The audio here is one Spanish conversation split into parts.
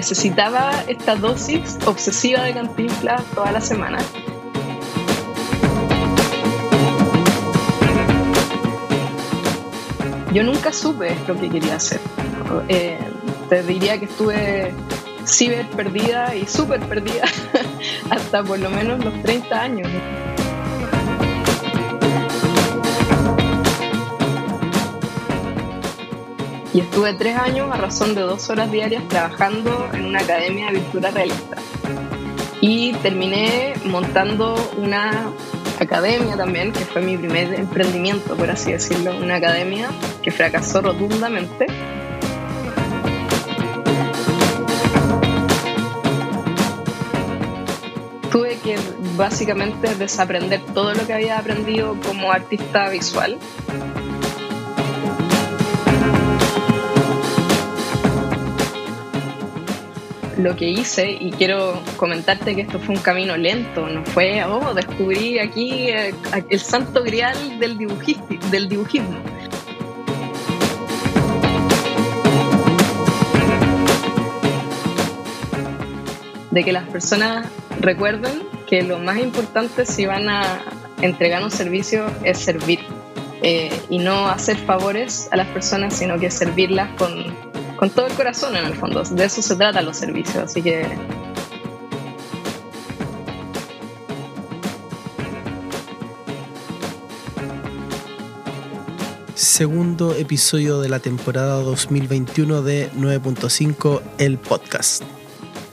necesitaba esta dosis obsesiva de cantinflas toda la semana. Yo nunca supe lo que quería hacer. Eh, te diría que estuve ciber perdida y súper perdida hasta por lo menos los 30 años. Y estuve tres años a razón de dos horas diarias trabajando en una academia de pintura realista. Y terminé montando una academia también, que fue mi primer emprendimiento, por así decirlo, una academia que fracasó rotundamente. Tuve que básicamente desaprender todo lo que había aprendido como artista visual lo que hice y quiero comentarte que esto fue un camino lento, no fue, oh, descubrí aquí eh, el santo grial del, del dibujismo. De que las personas recuerden que lo más importante si van a entregar un servicio es servir eh, y no hacer favores a las personas, sino que servirlas con con todo el corazón en el fondo. De eso se trata los servicios, así que... Segundo episodio de la temporada 2021 de 9.5, el podcast.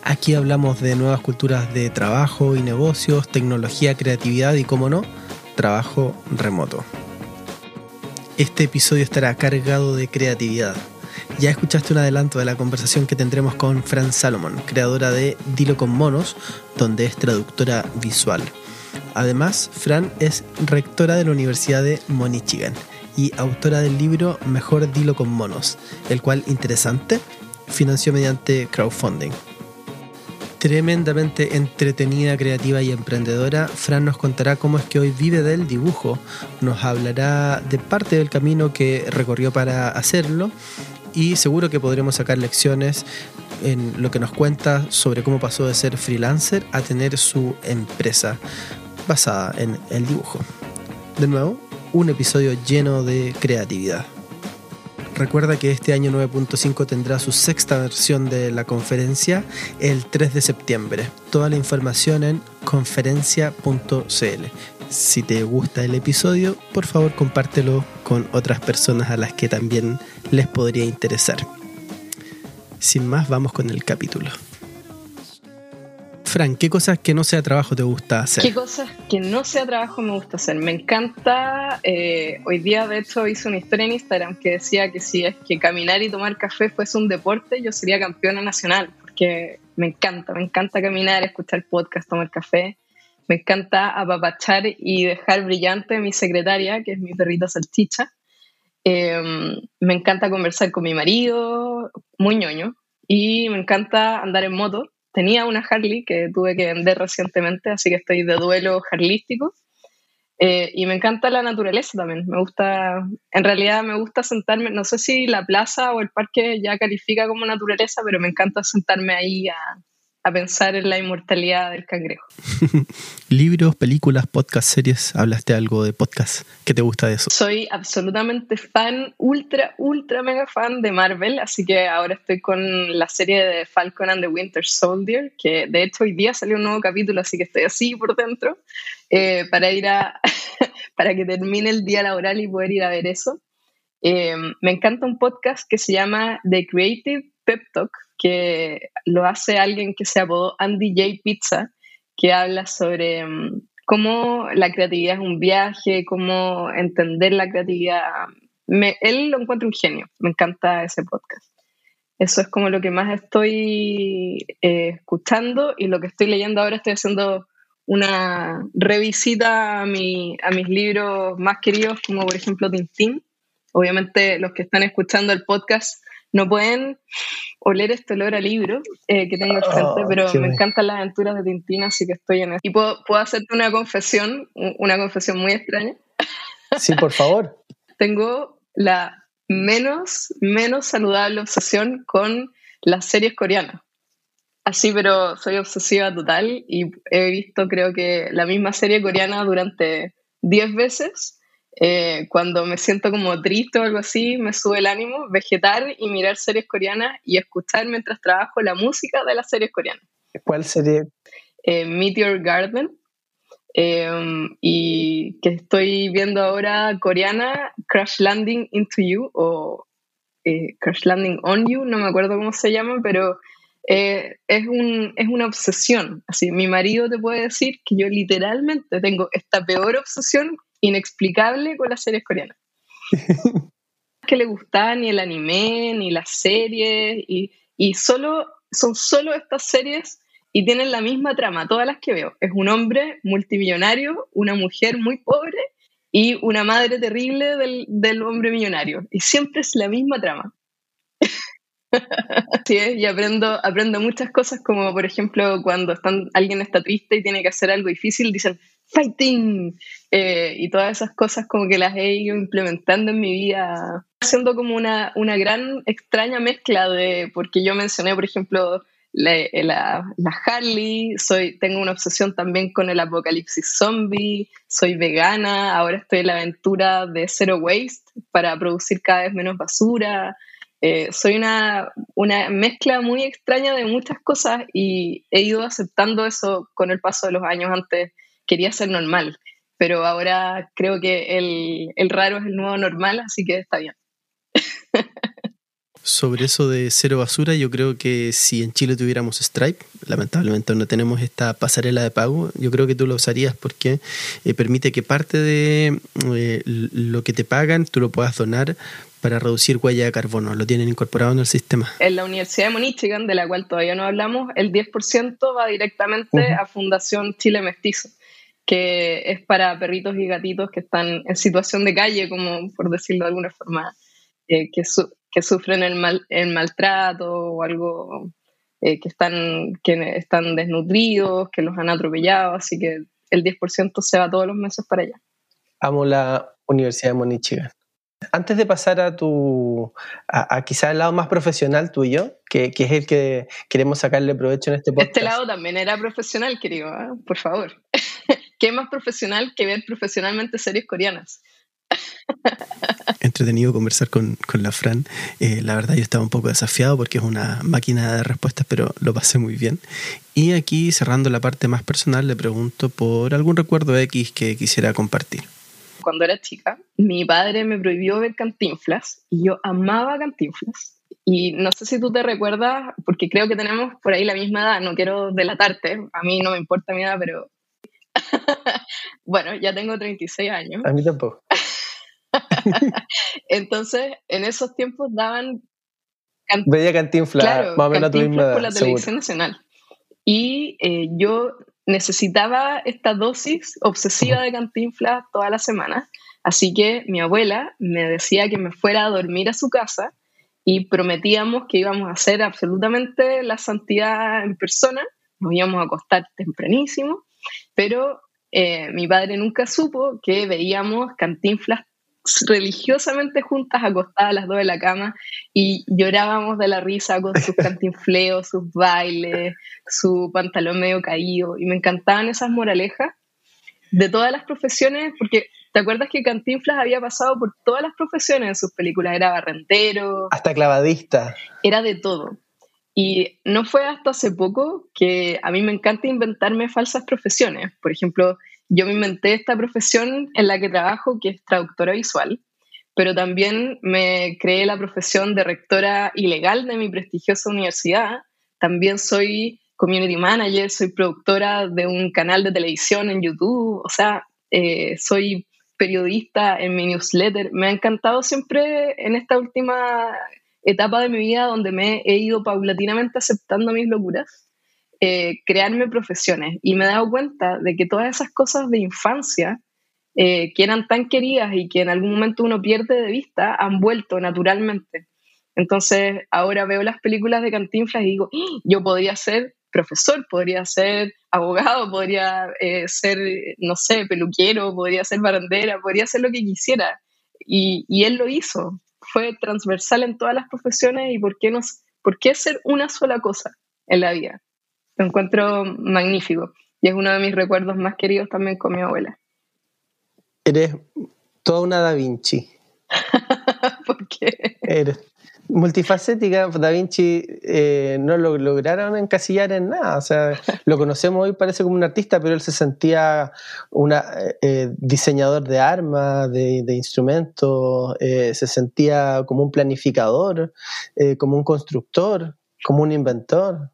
Aquí hablamos de nuevas culturas de trabajo y negocios, tecnología, creatividad y, como no, trabajo remoto. Este episodio estará cargado de creatividad ya escuchaste un adelanto de la conversación que tendremos con Fran Salomon, creadora de Dilo con Monos, donde es traductora visual. Además, Fran es rectora de la Universidad de Monichigan y autora del libro Mejor Dilo con Monos, el cual, interesante, financió mediante crowdfunding. Tremendamente entretenida, creativa y emprendedora, Fran nos contará cómo es que hoy vive del dibujo, nos hablará de parte del camino que recorrió para hacerlo y seguro que podremos sacar lecciones en lo que nos cuenta sobre cómo pasó de ser freelancer a tener su empresa basada en el dibujo. De nuevo, un episodio lleno de creatividad. Recuerda que este año 9.5 tendrá su sexta versión de la conferencia el 3 de septiembre. Toda la información en conferencia.cl. Si te gusta el episodio, por favor compártelo con otras personas a las que también les podría interesar. Sin más, vamos con el capítulo. Fran, ¿qué cosas que no sea trabajo te gusta hacer? ¿Qué cosas que no sea trabajo me gusta hacer? Me encanta, eh, hoy día de hecho hice una historia en Instagram que decía que si es que caminar y tomar café fuese un deporte, yo sería campeona nacional, porque me encanta, me encanta caminar, escuchar podcast, tomar café me encanta apapachar y dejar brillante mi secretaria, que es mi perrita salchicha. Em, me encanta conversar con mi marido, muy ñoño. Y me encanta andar en moto. Tenía una Harley que tuve que vender recientemente, así que estoy de duelo harlístico. Eh, y me encanta la naturaleza también. Me gusta, en realidad me gusta sentarme, no sé si la plaza o el parque ya califica como naturaleza, pero me encanta sentarme ahí a, a pensar en la inmortalidad del cangrejo. Libros, películas, podcast, series, ¿hablaste algo de podcast? ¿Qué te gusta de eso? Soy absolutamente fan, ultra, ultra mega fan de Marvel, así que ahora estoy con la serie de Falcon and the Winter Soldier, que de hecho hoy día salió un nuevo capítulo, así que estoy así por dentro, eh, para ir a, para que termine el día laboral y poder ir a ver eso. Eh, me encanta un podcast que se llama The Creative Pep Talk, que lo hace alguien que se apodó Andy J. Pizza, que habla sobre mm, cómo la creatividad es un viaje, cómo entender la creatividad. él lo encuentra un genio, me encanta ese podcast. Eso es como lo que más estoy eh, escuchando y lo que estoy leyendo ahora estoy haciendo una revisita a, mi, a mis libros más queridos, como por ejemplo Tintín. Obviamente los que están escuchando el podcast no pueden oler este olor a libro eh, que tengo al frente, oh, pero me encantan las aventuras de Tintín, así que estoy en eso. Y puedo, puedo hacerte una confesión, una confesión muy extraña. Sí, por favor. tengo la menos, menos saludable obsesión con las series coreanas. Así, pero soy obsesiva total y he visto creo que la misma serie coreana durante 10 veces. Eh, cuando me siento como triste o algo así, me sube el ánimo, vegetar y mirar series coreanas y escuchar mientras trabajo la música de las series coreanas. ¿Cuál serie? Eh, Meteor Garden. Eh, y que estoy viendo ahora coreana, Crash Landing into You o Crash Landing on You, no me acuerdo cómo se llama, pero es, un, es una obsesión. Así, mi marido te puede decir que yo literalmente tengo esta peor obsesión inexplicable con las series coreanas. que le gustaba ni el anime, ni las series, y, y solo, son solo estas series y tienen la misma trama, todas las que veo. Es un hombre multimillonario, una mujer muy pobre y una madre terrible del, del hombre millonario. Y siempre es la misma trama. Sí, y aprendo, aprendo muchas cosas, como por ejemplo cuando están, alguien está triste y tiene que hacer algo difícil, dicen fighting, eh, y todas esas cosas como que las he ido implementando en mi vida, haciendo como una, una gran extraña mezcla de, porque yo mencioné, por ejemplo, la, la, Harley, soy, tengo una obsesión también con el apocalipsis zombie, soy vegana, ahora estoy en la aventura de zero waste para producir cada vez menos basura, eh, soy una, una, mezcla muy extraña de muchas cosas y he ido aceptando eso con el paso de los años. Antes quería ser normal, pero ahora creo que el, el raro es el nuevo normal, así que está bien. Sobre eso de cero basura, yo creo que si en Chile tuviéramos Stripe, lamentablemente no tenemos esta pasarela de pago, yo creo que tú lo usarías porque eh, permite que parte de eh, lo que te pagan tú lo puedas donar para reducir huella de carbono. Lo tienen incorporado en el sistema. En la Universidad de Michigan, de la cual todavía no hablamos, el 10% va directamente a Fundación Chile Mestizo, que es para perritos y gatitos que están en situación de calle, como por decirlo de alguna forma, eh, que, que sufren el, mal, el maltrato o algo, eh, que, están, que están desnutridos, que los han atropellado, así que el 10% se va todos los meses para allá. Amo la Universidad de Michigan. Antes de pasar a tu, a, quizá el lado más profesional tuyo, que, que, es el que queremos sacarle provecho en este podcast. Este lado también era profesional, querido, ¿eh? por favor. ¿Qué más profesional que ver profesionalmente series coreanas? Entretenido conversar con, con la Fran. Eh, la verdad yo estaba un poco desafiado porque es una máquina de respuestas, pero lo pasé muy bien. Y aquí cerrando la parte más personal, le pregunto por algún recuerdo X que quisiera compartir cuando era chica, mi padre me prohibió ver cantinflas y yo amaba cantinflas. Y no sé si tú te recuerdas, porque creo que tenemos por ahí la misma edad, no quiero delatarte, a mí no me importa mi edad, pero bueno, ya tengo 36 años. A mí tampoco. Entonces, en esos tiempos daban... Veía cantinflas, más o menos tu misma edad, por la televisión nacional. Y eh, yo necesitaba esta dosis obsesiva de cantinflas toda la semana. Así que mi abuela me decía que me fuera a dormir a su casa y prometíamos que íbamos a hacer absolutamente la santidad en persona. Nos íbamos a acostar tempranísimo, pero eh, mi padre nunca supo que veíamos cantinflas religiosamente juntas, acostadas a las dos de la cama, y llorábamos de la risa con sus cantinfleos, sus bailes, su pantalón medio caído, y me encantaban esas moralejas de todas las profesiones, porque ¿te acuerdas que Cantinflas había pasado por todas las profesiones en sus películas? Era barrentero. Hasta clavadista. Era de todo. Y no fue hasta hace poco que a mí me encanta inventarme falsas profesiones. Por ejemplo, yo me inventé esta profesión en la que trabajo, que es traductora visual, pero también me creé la profesión de rectora ilegal de mi prestigiosa universidad. También soy community manager, soy productora de un canal de televisión en YouTube, o sea, eh, soy periodista en mi newsletter. Me ha encantado siempre en esta última etapa de mi vida donde me he ido paulatinamente aceptando mis locuras eh, crearme profesiones y me he dado cuenta de que todas esas cosas de infancia eh, que eran tan queridas y que en algún momento uno pierde de vista han vuelto naturalmente. Entonces ahora veo las películas de Cantinflas y digo, ¡Ah! yo podría ser profesor, podría ser abogado, podría eh, ser, no sé, peluquero, podría ser barandera, podría ser lo que quisiera. Y, y, él lo hizo. Fue transversal en todas las profesiones y ¿por qué, nos, ¿por qué ser una sola cosa en la vida? Lo encuentro magnífico y es uno de mis recuerdos más queridos también con mi abuela. Eres toda una Da Vinci. ¿Por qué? Eres multifacética. Da Vinci eh, no lo lograron encasillar en nada. O sea, lo conocemos hoy, parece como un artista, pero él se sentía un eh, diseñador de armas, de, instrumentos, eh, se sentía como un planificador, como un constructor, como un inventor.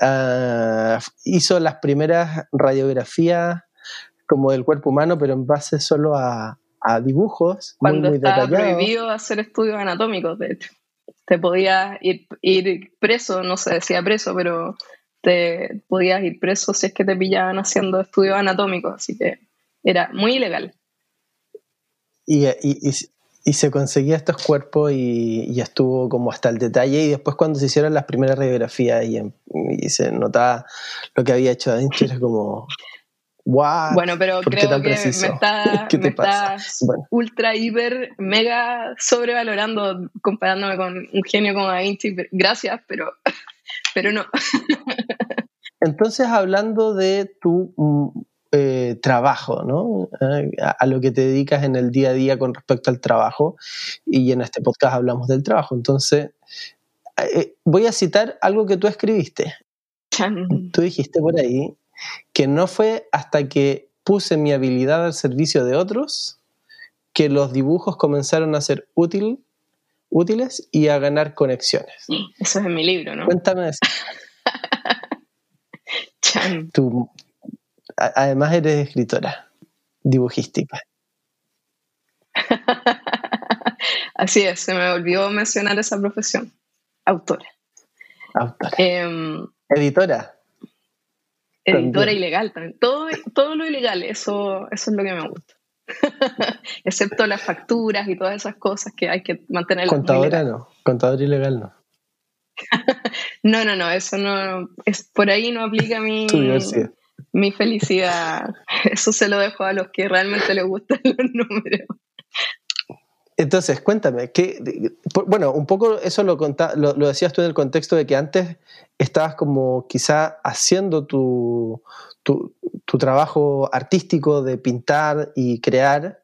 Ah, hizo las primeras radiografías como del cuerpo humano, pero en base solo a, dibujos. Cuando muy, estaba prohibido hacer estudios anatómicos, de hecho. Te podías ir, ir preso, no se decía preso, pero te podías ir preso si es que te pillaban haciendo estudios anatómicos, así que era muy ilegal. Y, y, y se conseguía estos cuerpos y, estuvo como hasta el detalle y después cuando se hicieron las primeras radiografías y, se notaba lo que había hecho adentro era como wow bueno pero creo que me está, ultra hiper mega sobrevalorando comparándome con un genio como Da Vinci gracias pero pero no entonces hablando de tu eh, trabajo, ¿no? Eh, a, lo que te dedicas en el día a día con respecto al trabajo. Y en este podcast hablamos del trabajo. Entonces, eh, voy a citar algo que tú escribiste. Tú dijiste por ahí que no fue hasta que puse mi habilidad al servicio de otros que los dibujos comenzaron a ser útil, útiles y a ganar conexiones. Eso es en mi libro, ¿no? Cuéntame eso. Tú, además eres escritora dibujística. Así es, se me olvidó mencionar esa profesión. Autora. Autora. Em, editora. Editora ilegal también. Todo, todo lo ilegal, eso, eso es lo que me gusta. Excepto las facturas y todas esas cosas que hay que mantener. Contadora no, contador ilegal no. no, no, no, eso no, es, por ahí no aplica mi, mi felicidad. Eso se lo dejo a los que realmente les gustan los números. Entonces, cuéntame, que, bueno, un poco eso lo, lo, decías tú en el contexto de que antes estabas como quizá haciendo tu, tu, trabajo artístico de pintar y crear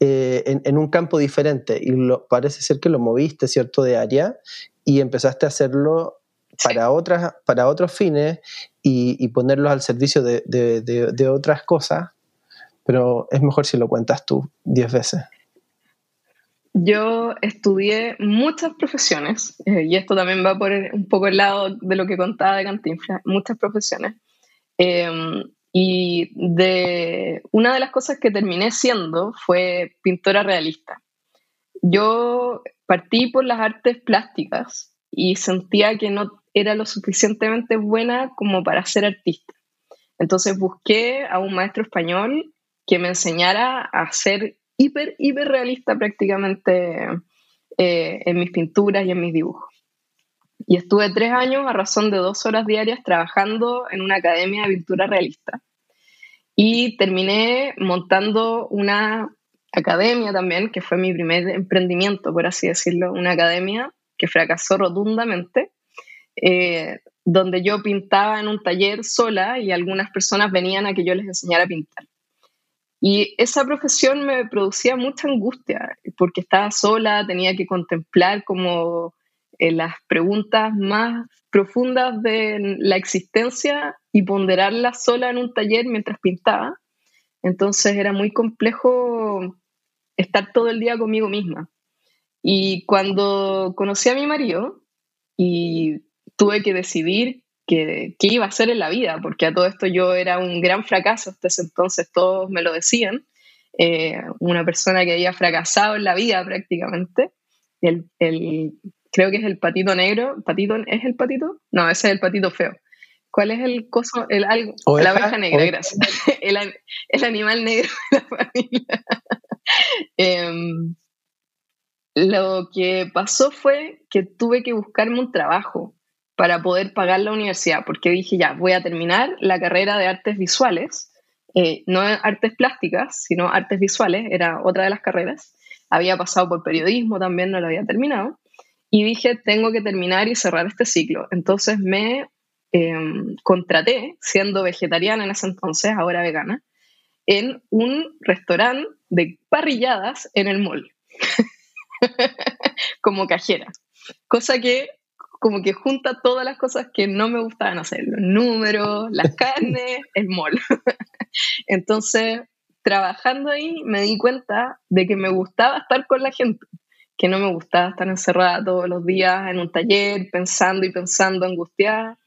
eh, en, en, un campo diferente y lo, parece ser que lo moviste, ¿cierto?, de área y empezaste a hacerlo para, otras, para otros fines y, ponerlos al servicio de, otras cosas, pero es mejor si lo cuentas tú diez veces. Yo estudié muchas profesiones, eh, y esto también va por un poco el lado de lo que contaba de Cantinflas, muchas profesiones. Em, y de una de las cosas que terminé siendo fue pintora realista. Yo partí por las artes plásticas y sentía que no era lo suficientemente buena como para ser artista. Entonces busqué a un maestro español que me enseñara a ser hiper, hiper realista prácticamente eh, en mis pinturas y en mis dibujos. Y estuve tres años a razón de dos horas diarias trabajando en una academia de pintura realista. Y terminé montando una academia también, que fue mi primer emprendimiento, por así decirlo, una academia que fracasó rotundamente, eh, donde yo pintaba en un taller sola y algunas personas venían a que yo les enseñara a pintar. Y esa profesión me producía mucha angustia, porque estaba sola, tenía que contemplar como eh, las preguntas más profundas de la existencia y ponderarlas sola en un taller mientras pintaba. Entonces era muy complejo estar todo el día conmigo misma. Y cuando conocí a mi marido y tuve que decidir qué, iba a hacer en la vida, porque a todo esto yo era un gran fracaso, hasta ese entonces todos me lo decían, eh, una persona que había fracasado en la vida prácticamente, el, creo que es el patito negro, patito, ¿es el patito? No, ese es el patito feo. ¿Cuál es el coso? El algo, la abeja negra, gracias. El, el, animal negro de la familia. Em, lo que pasó fue que tuve que buscarme un trabajo para poder pagar la universidad, porque dije, ya, voy a terminar la carrera de artes visuales, eh, no artes plásticas, sino artes visuales, era otra de las carreras. Había pasado por periodismo también, no lo había terminado. Y dije, tengo que terminar y cerrar este ciclo. Entonces me em, contraté, siendo vegetariana en ese entonces, ahora vegana, en un restaurante de parrilladas en el mall, como cajera. Cosa que como que junta todas las cosas que no me gustaban hacer, los números, las carnes, el mall. Entonces, trabajando ahí me di cuenta de que me gustaba estar con la gente, que no me gustaba estar encerrada todos los días en un taller pensando y pensando, angustiada.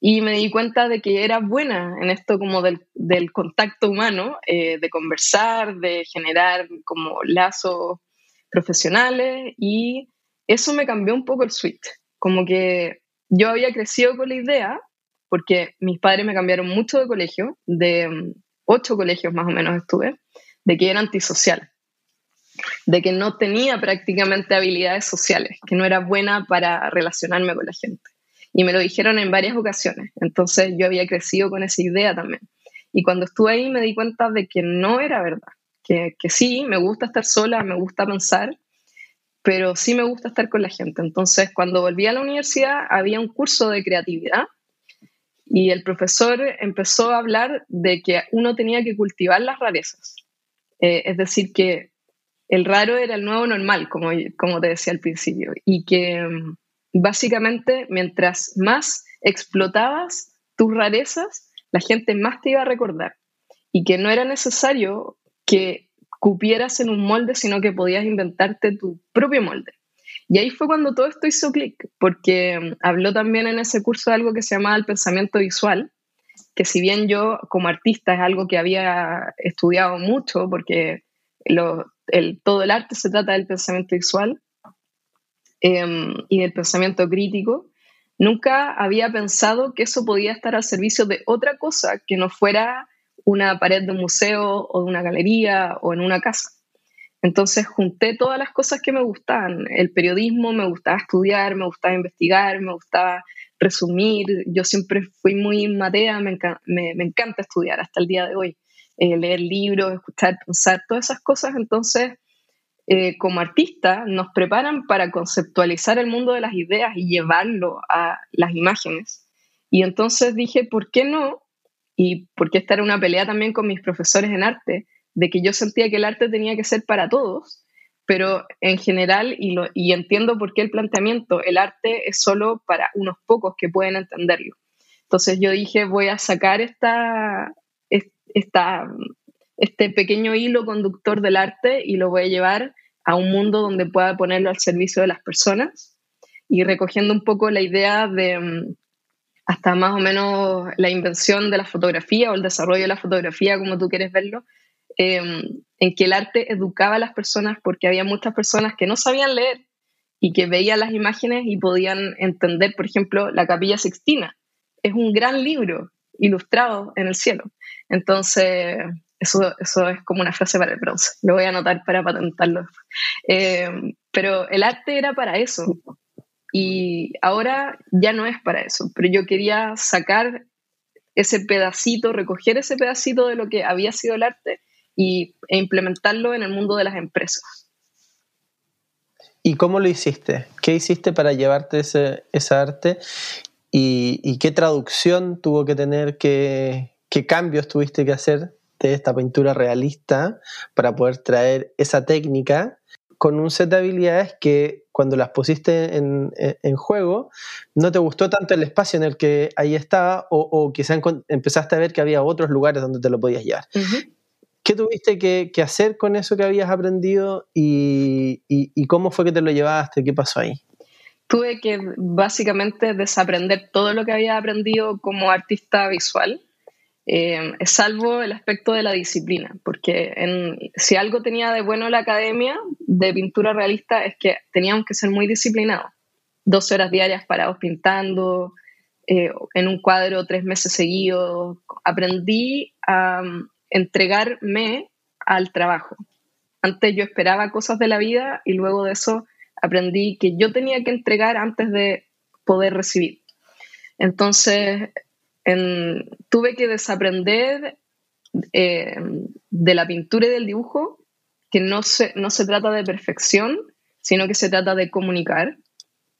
Y me di cuenta de que era buena en esto como del, contacto humano, eh, de conversar, de generar como lazos profesionales y eso me cambió un poco el switch. Como que yo había crecido con la idea, porque mis padres me cambiaron mucho de colegio, de mm, ocho colegios más o menos estuve, de que era antisocial, de que no tenía prácticamente habilidades sociales, que no era buena para relacionarme con la gente. Y me lo dijeron en varias ocasiones. Entonces yo había crecido con esa idea también. Y cuando estuve ahí me di cuenta de que no era verdad, que, que sí, me gusta estar sola, me gusta pensar, pero sí me gusta estar con la gente. Entonces, cuando volví a la universidad, había un curso de creatividad y el profesor empezó a hablar de que uno tenía que cultivar las rarezas. Eh, es decir, que el raro era el nuevo normal, como, como te decía al principio, y que mm, básicamente mientras más explotabas tus rarezas, la gente más te iba a recordar y que no era necesario que cupieras en un molde, sino que podías inventarte tu propio molde. Y ahí fue cuando todo esto hizo clic, porque mm, habló también en ese curso de algo que se llamaba el pensamiento visual, que si bien yo como artista es algo que había estudiado mucho, porque todo el arte se trata del pensamiento visual em, y del pensamiento crítico, nunca había pensado que eso podía estar al servicio de otra cosa que no fuera una pared de un museo o de una galería o en una casa. Entonces junté todas las cosas que me gustaban. El periodismo, me gustaba estudiar, me gustaba investigar, me gustaba resumir. Yo siempre fui muy matea, me, encanta estudiar hasta el día de hoy. Eh, leer libros, escuchar, pensar, todas esas cosas. Entonces, eh, como artista, nos preparan para conceptualizar el mundo de las ideas y llevarlo a las imágenes. Y entonces dije, ¿por qué no y porque esta era una pelea también con mis profesores en arte, de que yo sentía que el arte tenía que ser para todos, pero en general, y, lo, y entiendo por qué el planteamiento, el arte es solo para unos pocos que pueden entenderlo. Entonces yo dije, voy a sacar esta, esta, este pequeño hilo conductor del arte y lo voy a llevar a un mundo donde pueda ponerlo al servicio de las personas y recogiendo un poco la idea de, hasta más o menos la invención de la fotografía o el desarrollo de la fotografía, como tú quieres verlo, em, en que el arte educaba a las personas porque había muchas personas que no sabían leer y que veían las imágenes y podían entender, por ejemplo, la capilla sixtina. Es un gran libro ilustrado en el cielo. Entonces, eso, eso es como una frase para el bronce. Lo voy a anotar para patentarlo. Em, pero el arte era para eso, y ahora ya no es para eso, pero yo quería sacar ese pedacito, recoger ese pedacito de lo que había sido el arte y, e implementarlo en el mundo de las empresas. ¿Y cómo lo hiciste? ¿Qué hiciste para llevarte ese, arte? ¿Y, qué traducción tuvo que tener? ¿Qué, ¿Qué cambios tuviste que hacer de esta pintura realista para poder traer esa técnica con un set de habilidades que cuando las pusiste en, juego, no te gustó tanto el espacio en el que ahí estaba o, o quizá empezaste a ver que había otros lugares donde te lo podías llevar. ¿Qué tuviste que, hacer con eso que habías aprendido y, cómo fue que te lo llevaste? ¿Qué pasó ahí? Tuve que básicamente desaprender todo lo que había aprendido como artista visual eh, salvo el aspecto de la disciplina, porque si algo tenía de bueno la academia de pintura realista es que teníamos que ser muy disciplinados, 12 horas diarias parados pintando, eh, en un cuadro tres meses seguidos. Aprendí a um, entregarme al trabajo. Antes yo esperaba cosas de la vida y luego de eso aprendí que yo tenía que entregar antes de poder recibir. Entonces, tuve que desaprender eh, de la pintura y del dibujo que no se, no se trata de perfección, sino que se trata de comunicar.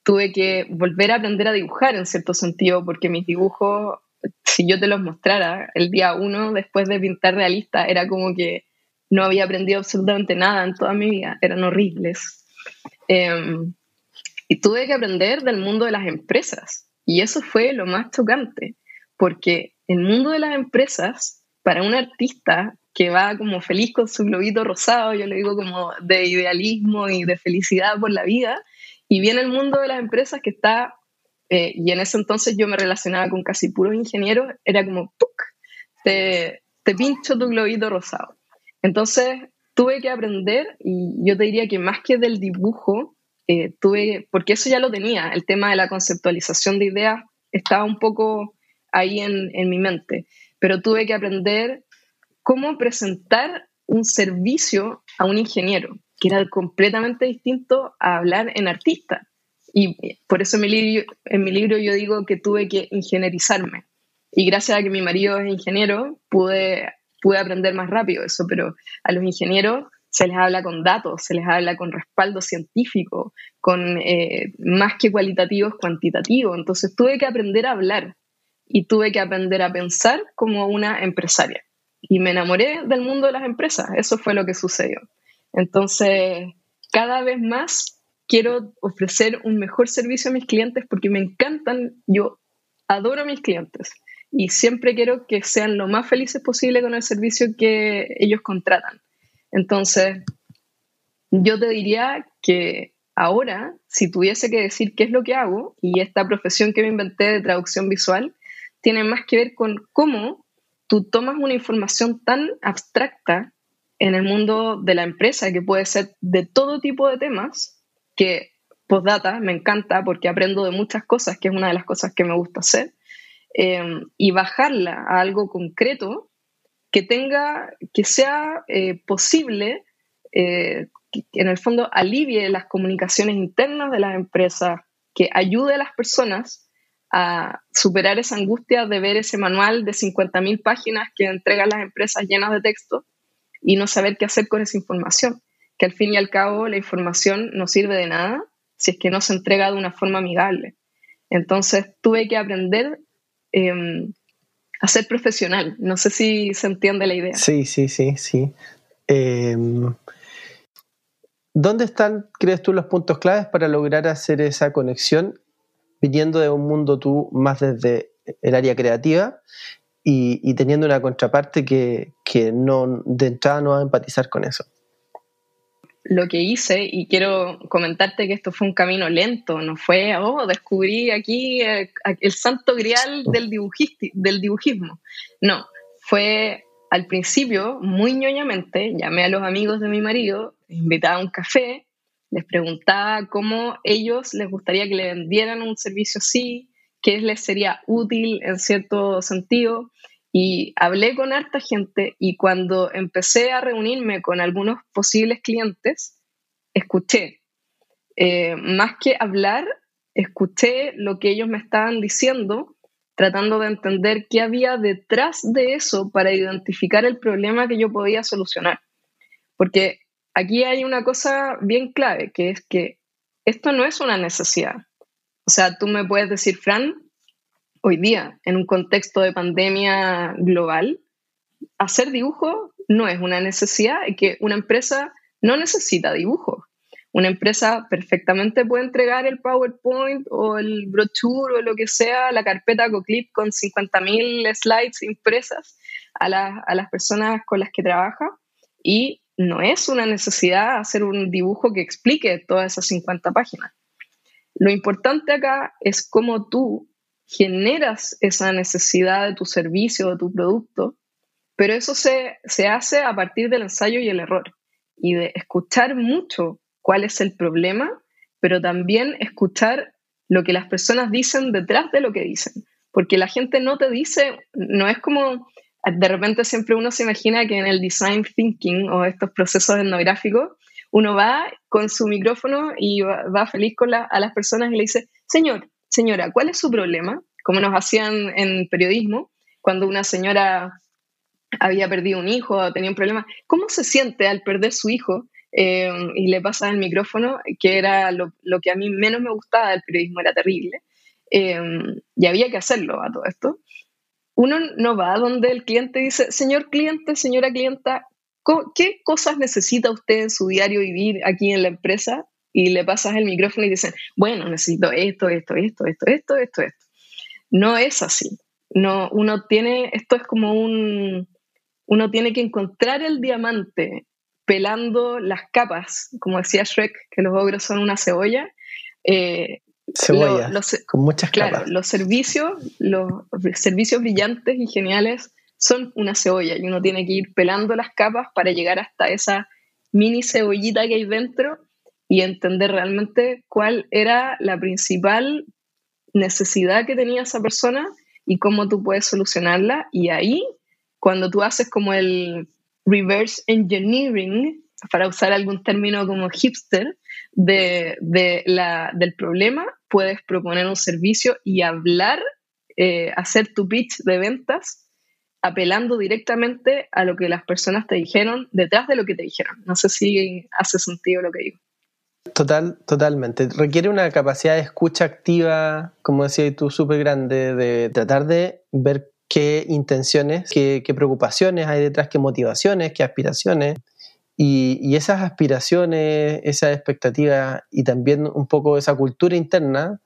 tuve que volver a aprender a dibujar en cierto sentido, porque mis dibujos, si yo te los mostrara el día uno después de pintar realista, era como que no había aprendido absolutamente nada en toda mi vida, eran horribles. Em, y tuve que aprender del mundo de las empresas, y eso fue lo más chocante, porque el mundo de las empresas, para un artista que va como feliz con su globito rosado, yo le digo como de idealismo y de felicidad por la vida, y viene el mundo de las empresas que está, eh, y en ese entonces yo me relacionaba con casi puros ingenieros, era como, ¡puc! Te, te pincho tu globito rosado. Entonces tuve que aprender, y yo te diría que más que del dibujo, eh, tuve, porque eso ya lo tenía, el tema de la conceptualización de ideas estaba un poco ahí en, en mi mente, pero tuve que aprender cómo presentar un servicio a un ingeniero, que era completamente distinto a hablar en artista. Y por eso en mi, libro, en mi libro yo digo que tuve que ingenierizarme. Y gracias a que mi marido es ingeniero, pude, pude aprender más rápido eso, pero a los ingenieros se les habla con datos, se les habla con respaldo científico, con eh, más que cualitativo, es cuantitativo. Entonces tuve que aprender a hablar y tuve que aprender a pensar como una empresaria. Y me enamoré del mundo de las empresas, eso fue lo que sucedió. Entonces, cada vez más quiero ofrecer un mejor servicio a mis clientes porque me encantan, yo adoro a mis clientes y siempre quiero que sean lo más felices posible con el servicio que ellos contratan. Entonces, yo te diría que ahora, si tuviese que decir qué es lo que hago, y esta profesión que me inventé de traducción visual, tiene más que ver con cómo tú tomas una información tan abstracta en el mundo de la empresa, que puede ser de todo tipo de temas, que postdata me encanta porque aprendo de muchas cosas, que es una de las cosas que me gusta hacer, eh, y bajarla a algo concreto que tenga, que sea eh, posible, eh, que en el fondo alivie las comunicaciones internas de las empresas, que ayude a las personas a superar esa angustia de ver ese manual de 50.000 páginas que entregan las empresas llenas de texto y no saber qué hacer con esa información, que al fin y al cabo la información no sirve de nada si es que no se entrega de una forma amigable. Entonces tuve que aprender em, a ser profesional. No sé si se entiende la idea. Sí, sí, sí, sí. Em, ¿Dónde están, crees tú, los puntos claves para lograr hacer esa conexión viniendo de un mundo tú más desde el área creativa y, teniendo una contraparte que, no, de entrada no va a empatizar con eso. Lo que hice, y quiero comentarte que esto fue un camino lento, no fue, oh, descubrí aquí eh, el santo grial del, del dibujismo. No, fue al principio, muy ñoñamente, llamé a los amigos de mi marido, invitaba a un café, les preguntaba cómo ellos les gustaría que le vendieran un servicio así, qué les sería útil en cierto sentido. Y hablé con harta gente y cuando empecé a reunirme con algunos posibles clientes, escuché. Eh, más que hablar, escuché lo que ellos me estaban diciendo, tratando de entender qué había detrás de eso para identificar el problema que yo podía solucionar. Porque aquí hay una cosa bien clave, que es que esto no es una necesidad. O sea, tú me puedes decir, Fran, hoy día, en un contexto de pandemia global, hacer dibujo no es una necesidad y que una empresa no necesita dibujo. Una empresa perfectamente puede entregar el PowerPoint o el brochure o lo que sea, la carpeta CoClip con 50.000 slides impresas a, a las personas con las que trabaja y no es una necesidad hacer un dibujo que explique todas esas 50 páginas. Lo importante acá es cómo tú generas esa necesidad de tu servicio, de tu producto, pero eso se, hace a partir del ensayo y el error y de escuchar mucho cuál es el problema, pero también escuchar lo que las personas dicen detrás de lo que dicen, porque la gente no te dice, no es como de repente siempre uno se imagina que en el design thinking o estos procesos etnográficos uno va con su micrófono y va, feliz con a las personas y le dice, señor, señora, ¿cuál es su problema? Como nos hacían en periodismo, cuando una señora había perdido un hijo o tenía un problema, ¿cómo se siente al perder su hijo? eh, y le pasas el micrófono, que era lo, lo, que a mí menos me gustaba del periodismo, era terrible, eh, y había que hacerlo a todo esto. Uno no va donde el cliente dice, señor cliente, señora clienta, ¿qué cosas necesita usted en su diario vivir aquí en la empresa? Y le pasas el micrófono y dicen, bueno, necesito esto, esto, esto, esto, esto, esto, esto. No es así. No, uno tiene, esto es como un, uno tiene que encontrar el diamante pelando las capas, como decía Shrek, que los ogros son una cebolla. Eh, cebolla, con muchas claro, Los servicios, los servicios brillantes y geniales son una cebolla y uno tiene que ir pelando las capas para llegar hasta esa mini cebollita que hay dentro y entender realmente cuál era la principal necesidad que tenía esa persona y cómo tú puedes solucionarla. Y ahí, cuando tú haces como el reverse engineering, para usar algún término como hipster, de, la, del problema, puedes proponer un servicio y hablar, eh, hacer tu pitch de ventas apelando directamente a lo que las personas te dijeron detrás de lo que te dijeron. No sé si hace sentido lo que digo. Total, totalmente. Requiere una capacidad de escucha activa, como decías tú, súper grande, de tratar de ver qué intenciones, qué, preocupaciones hay detrás, qué motivaciones, qué aspiraciones. Y, esas aspiraciones, esas expectativas y también un poco esa cultura interna,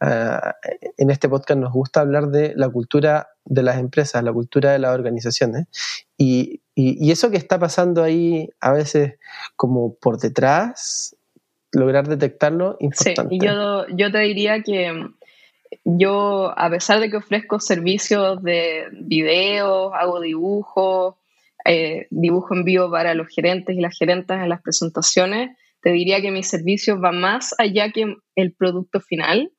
ah, en este podcast nos gusta hablar de la cultura de las empresas, la cultura de las organizaciones. Y, y, eso que está pasando ahí a veces como por detrás, lograr detectarlo, importante. Sí, y yo, yo te diría que yo, a pesar de que ofrezco servicios de video, hago dibujos, eh, dibujo en vivo para los gerentes y las gerentas en las presentaciones, te diría que mi servicio va más allá que el producto final,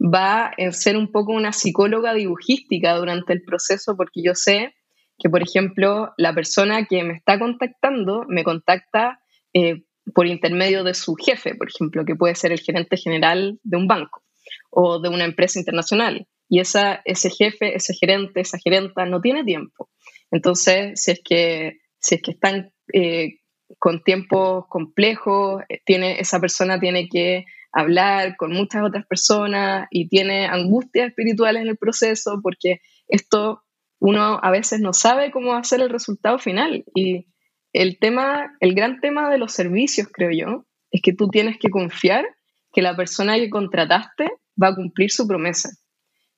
va a ser un poco una psicóloga dibujística durante el proceso, porque yo sé que, por ejemplo, la persona que me está contactando me contacta eh, por intermedio de su jefe, por ejemplo, que puede ser el gerente general de un banco o de una empresa internacional. Y esa, ese jefe, ese gerente, esa gerenta no tiene tiempo. Entonces, si es que, si es que están eh, con tiempos complejos, eh, tiene, esa persona tiene que hablar con muchas otras personas y tiene angustias espirituales en el proceso porque esto uno a veces no sabe cómo hacer el resultado final. Y el tema, el gran tema de los servicios, creo yo, es que tú tienes que confiar que la persona que contrataste va a cumplir su promesa.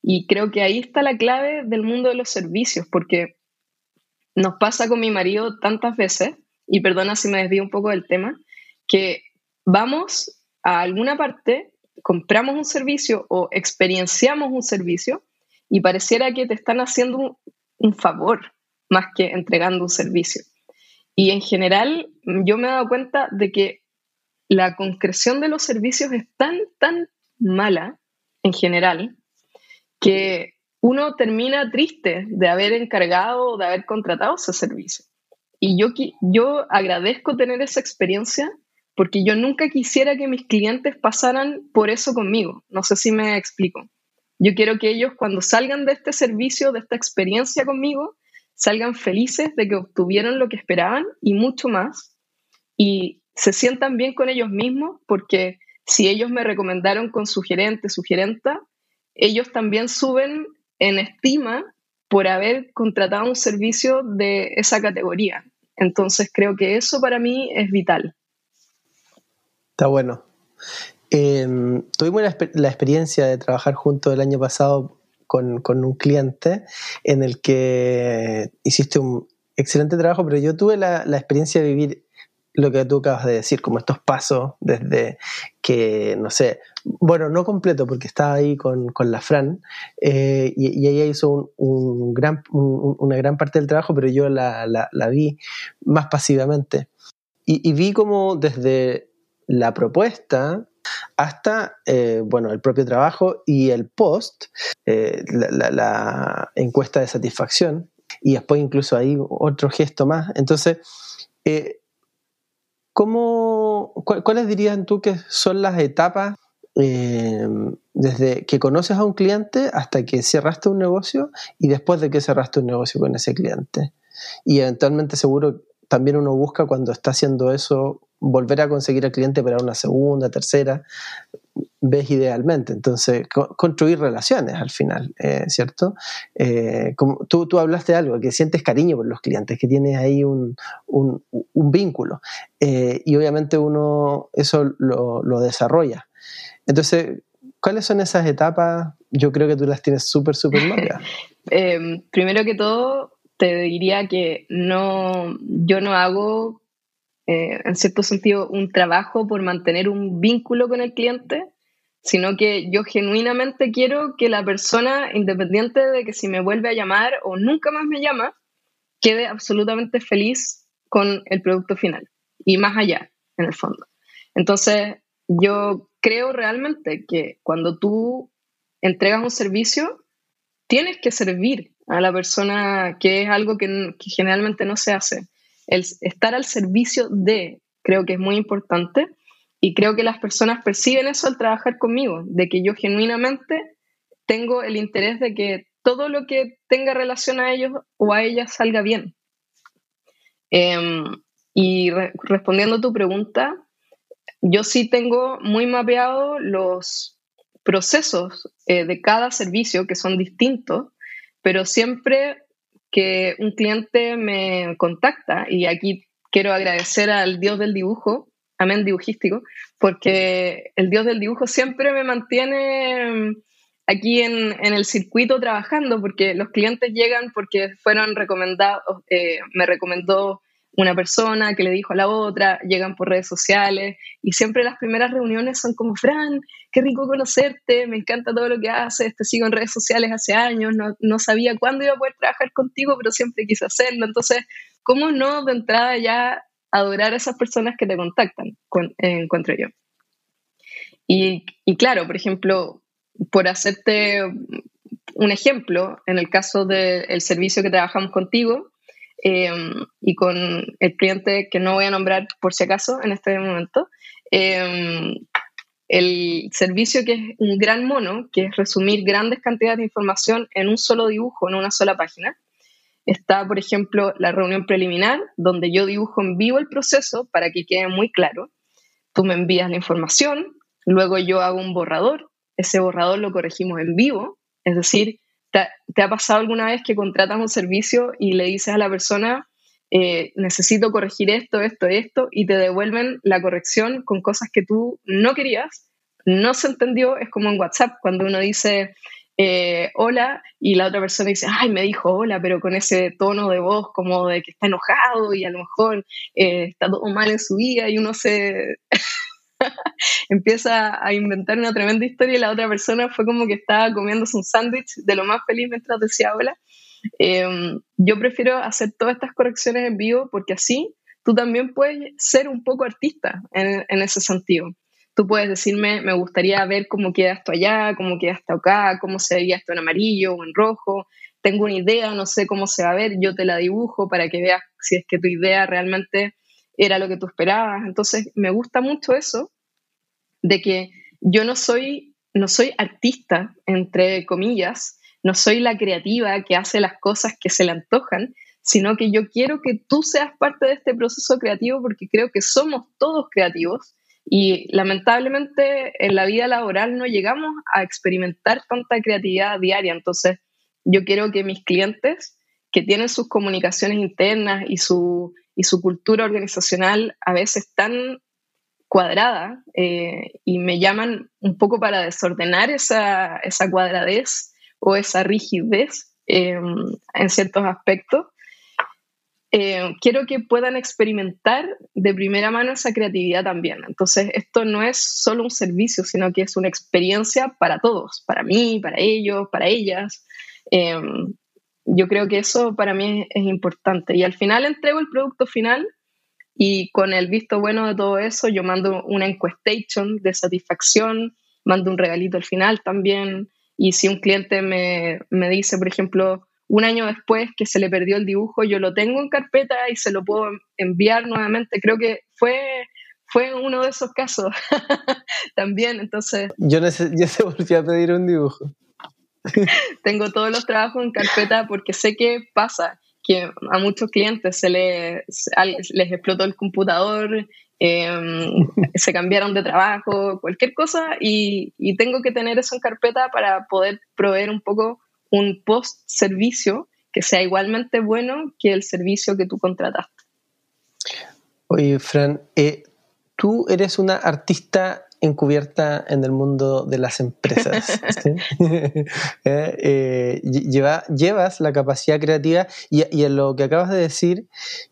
Y creo que ahí está la clave del mundo de los servicios, porque nos pasa con mi marido tantas veces, y perdona si me desvío un poco del tema, que vamos a alguna parte, compramos un servicio o experienciamos un servicio y pareciera que te están haciendo un favor más que entregando un servicio. Y en general, yo me he dado cuenta de que la concreción de los servicios es tan, tan mala en general que uno termina triste de haber encargado de haber contratado ese servicio. Y yo, yo agradezco tener esa experiencia porque yo nunca quisiera que mis clientes pasaran por eso conmigo. No sé si me explico. Yo quiero que ellos cuando salgan de este servicio, de esta experiencia conmigo, salgan felices de que obtuvieron lo que esperaban y mucho más, y se sientan bien con ellos mismos, porque si ellos me recomendaron con su gerente, su gerenta, ellos también suben en estima por haber contratado un servicio de esa categoría. Entonces creo que eso para mí es vital. Está bueno. Em, tuvimos la, experiencia de trabajar juntos el año pasado con, con, un cliente en el que hiciste un excelente trabajo, pero yo tuve la, la experiencia de vivir lo que tú acabas de decir, como estos pasos desde que, no sé, bueno, no completo porque estaba ahí con, con la Fran eh, y, ella hizo un, gran, una gran parte del trabajo, pero yo la, la, la vi más pasivamente. Y, vi como desde la propuesta hasta eh, bueno, el propio trabajo y el post, eh, la, encuesta de satisfacción, y después incluso ahí otro gesto más. Entonces, ¿cómo, ¿cuáles dirías tú que son las etapas desde que conoces a un cliente hasta que cerraste un negocio y después de que cerraste un negocio con ese cliente? Y eventualmente seguro también uno busca cuando está haciendo eso volver a conseguir al cliente para una segunda, tercera, ves idealmente. Entonces, construir relaciones al final, eh, ¿cierto? Eh, como tú, tú, hablaste de algo, que sientes cariño por los clientes, que tienes ahí un, un, vínculo. Eh, y obviamente uno eso lo, lo desarrolla. Entonces, ¿cuáles son esas etapas? Yo creo que tú las tienes súper, súper marcadas. Em, primero que todo, te diría que no, yo no hago eh, en cierto sentido, un trabajo por mantener un vínculo con el cliente, sino que yo genuinamente quiero que la persona, independiente de que si me vuelve a llamar o nunca más me llama, quede absolutamente feliz con el producto final y más allá, en el fondo. Entonces, yo creo realmente que cuando tú entregas un servicio, tienes que servir a la persona, que es algo que, que generalmente no se hace el estar al servicio de, creo que es muy importante y creo que las personas perciben eso al trabajar conmigo, de que yo genuinamente tengo el interés de que todo lo que tenga relación a ellos o a ellas salga bien. Em, y respondiendo a tu pregunta, yo sí tengo muy mapeado los procesos eh, de cada servicio que son distintos, pero siempre que un cliente me contacta y aquí quiero agradecer al dios del dibujo, amén dibujístico, porque el dios del dibujo siempre me mantiene aquí en, el circuito trabajando, porque los clientes llegan porque fueron recomendados, eh, me recomendó una persona que le dijo a la otra, llegan por redes sociales y siempre las primeras reuniones son como, Fran, qué rico conocerte, me encanta todo lo que haces, te sigo en redes sociales hace años, no, sabía cuándo iba a poder trabajar contigo, pero siempre quise hacerlo. Entonces, ¿cómo no de entrada ya adorar a esas personas que te contactan, encuentro yo? Y, y claro, por ejemplo, por hacerte un ejemplo, en el caso del servicio que trabajamos contigo, Em, y con el cliente que no voy a nombrar por si acaso en este momento. Em, el servicio que es un gran mono, que es resumir grandes cantidades de información en un solo dibujo, en una sola página. Está, por ejemplo, la reunión preliminar, donde yo dibujo en vivo el proceso para que quede muy claro. Tú me envías la información, luego yo hago un borrador, ese borrador lo corregimos en vivo, es decir, ¿Te, ha pasado alguna vez que contratas un servicio y le dices a la persona, eh, necesito corregir esto, esto, esto, y te devuelven la corrección con cosas que tú no querías? No se entendió, es como en WhatsApp, cuando uno dice eh, hola y la otra persona dice, ay, me dijo hola, pero con ese tono de voz como de que está enojado y a lo mejor eh, está todo mal en su vida y uno se... empieza a inventar una tremenda historia y la otra persona fue como que estaba comiéndose un sándwich de lo más feliz mientras decía hola. Em, yo prefiero hacer todas estas correcciones en vivo porque así tú también puedes ser un poco artista en, en ese sentido. Tú puedes decirme, me gustaría ver cómo queda esto allá, cómo queda esto acá, cómo se vería esto en amarillo o en rojo. Tengo una idea, no sé cómo se va a ver, yo te la dibujo para que veas si es que tu idea realmente era lo que tú esperabas. Entonces, me gusta mucho eso, de que yo no soy, no soy artista, entre comillas, no soy la creativa que hace las cosas que se le antojan, sino que yo quiero que tú seas parte de este proceso creativo porque creo que somos todos creativos y lamentablemente en la vida laboral no llegamos a experimentar tanta creatividad diaria. Entonces, yo quiero que mis clientes que tienen sus comunicaciones internas y su, y su cultura organizacional a veces tan cuadrada eh, y me llaman un poco para desordenar esa, esa cuadradez o esa rigidez em, en ciertos aspectos. Eh, quiero que puedan experimentar de primera mano esa creatividad también. Entonces, esto no es solo un servicio, sino que es una experiencia para todos, para mí, para ellos, para ellas. Em, yo creo que eso para mí es, importante. Y al final entrego el producto final y con el visto bueno de todo eso, yo mando una encuestation de satisfacción, mando un regalito al final también. Y si un cliente me, me dice, por ejemplo, un año después que se le perdió el dibujo, yo lo tengo en carpeta y se lo puedo enviar nuevamente. Creo que fue, fue uno de esos casos también. Entonces. Yo, yo se volví a pedir un dibujo. Tengo todos los trabajos en carpeta porque sé que pasa, que a muchos clientes se les, les explotó el computador, em, se cambiaron de trabajo, cualquier cosa, y, y, tengo que tener eso en carpeta para poder proveer un poco un post-servicio que sea igualmente bueno que el servicio que tú contrataste. Oye, Fran, eh, tú eres una artista encubierta en el mundo de las empresas. Eh, eh, llevas la capacidad creativa y, en lo que acabas de decir,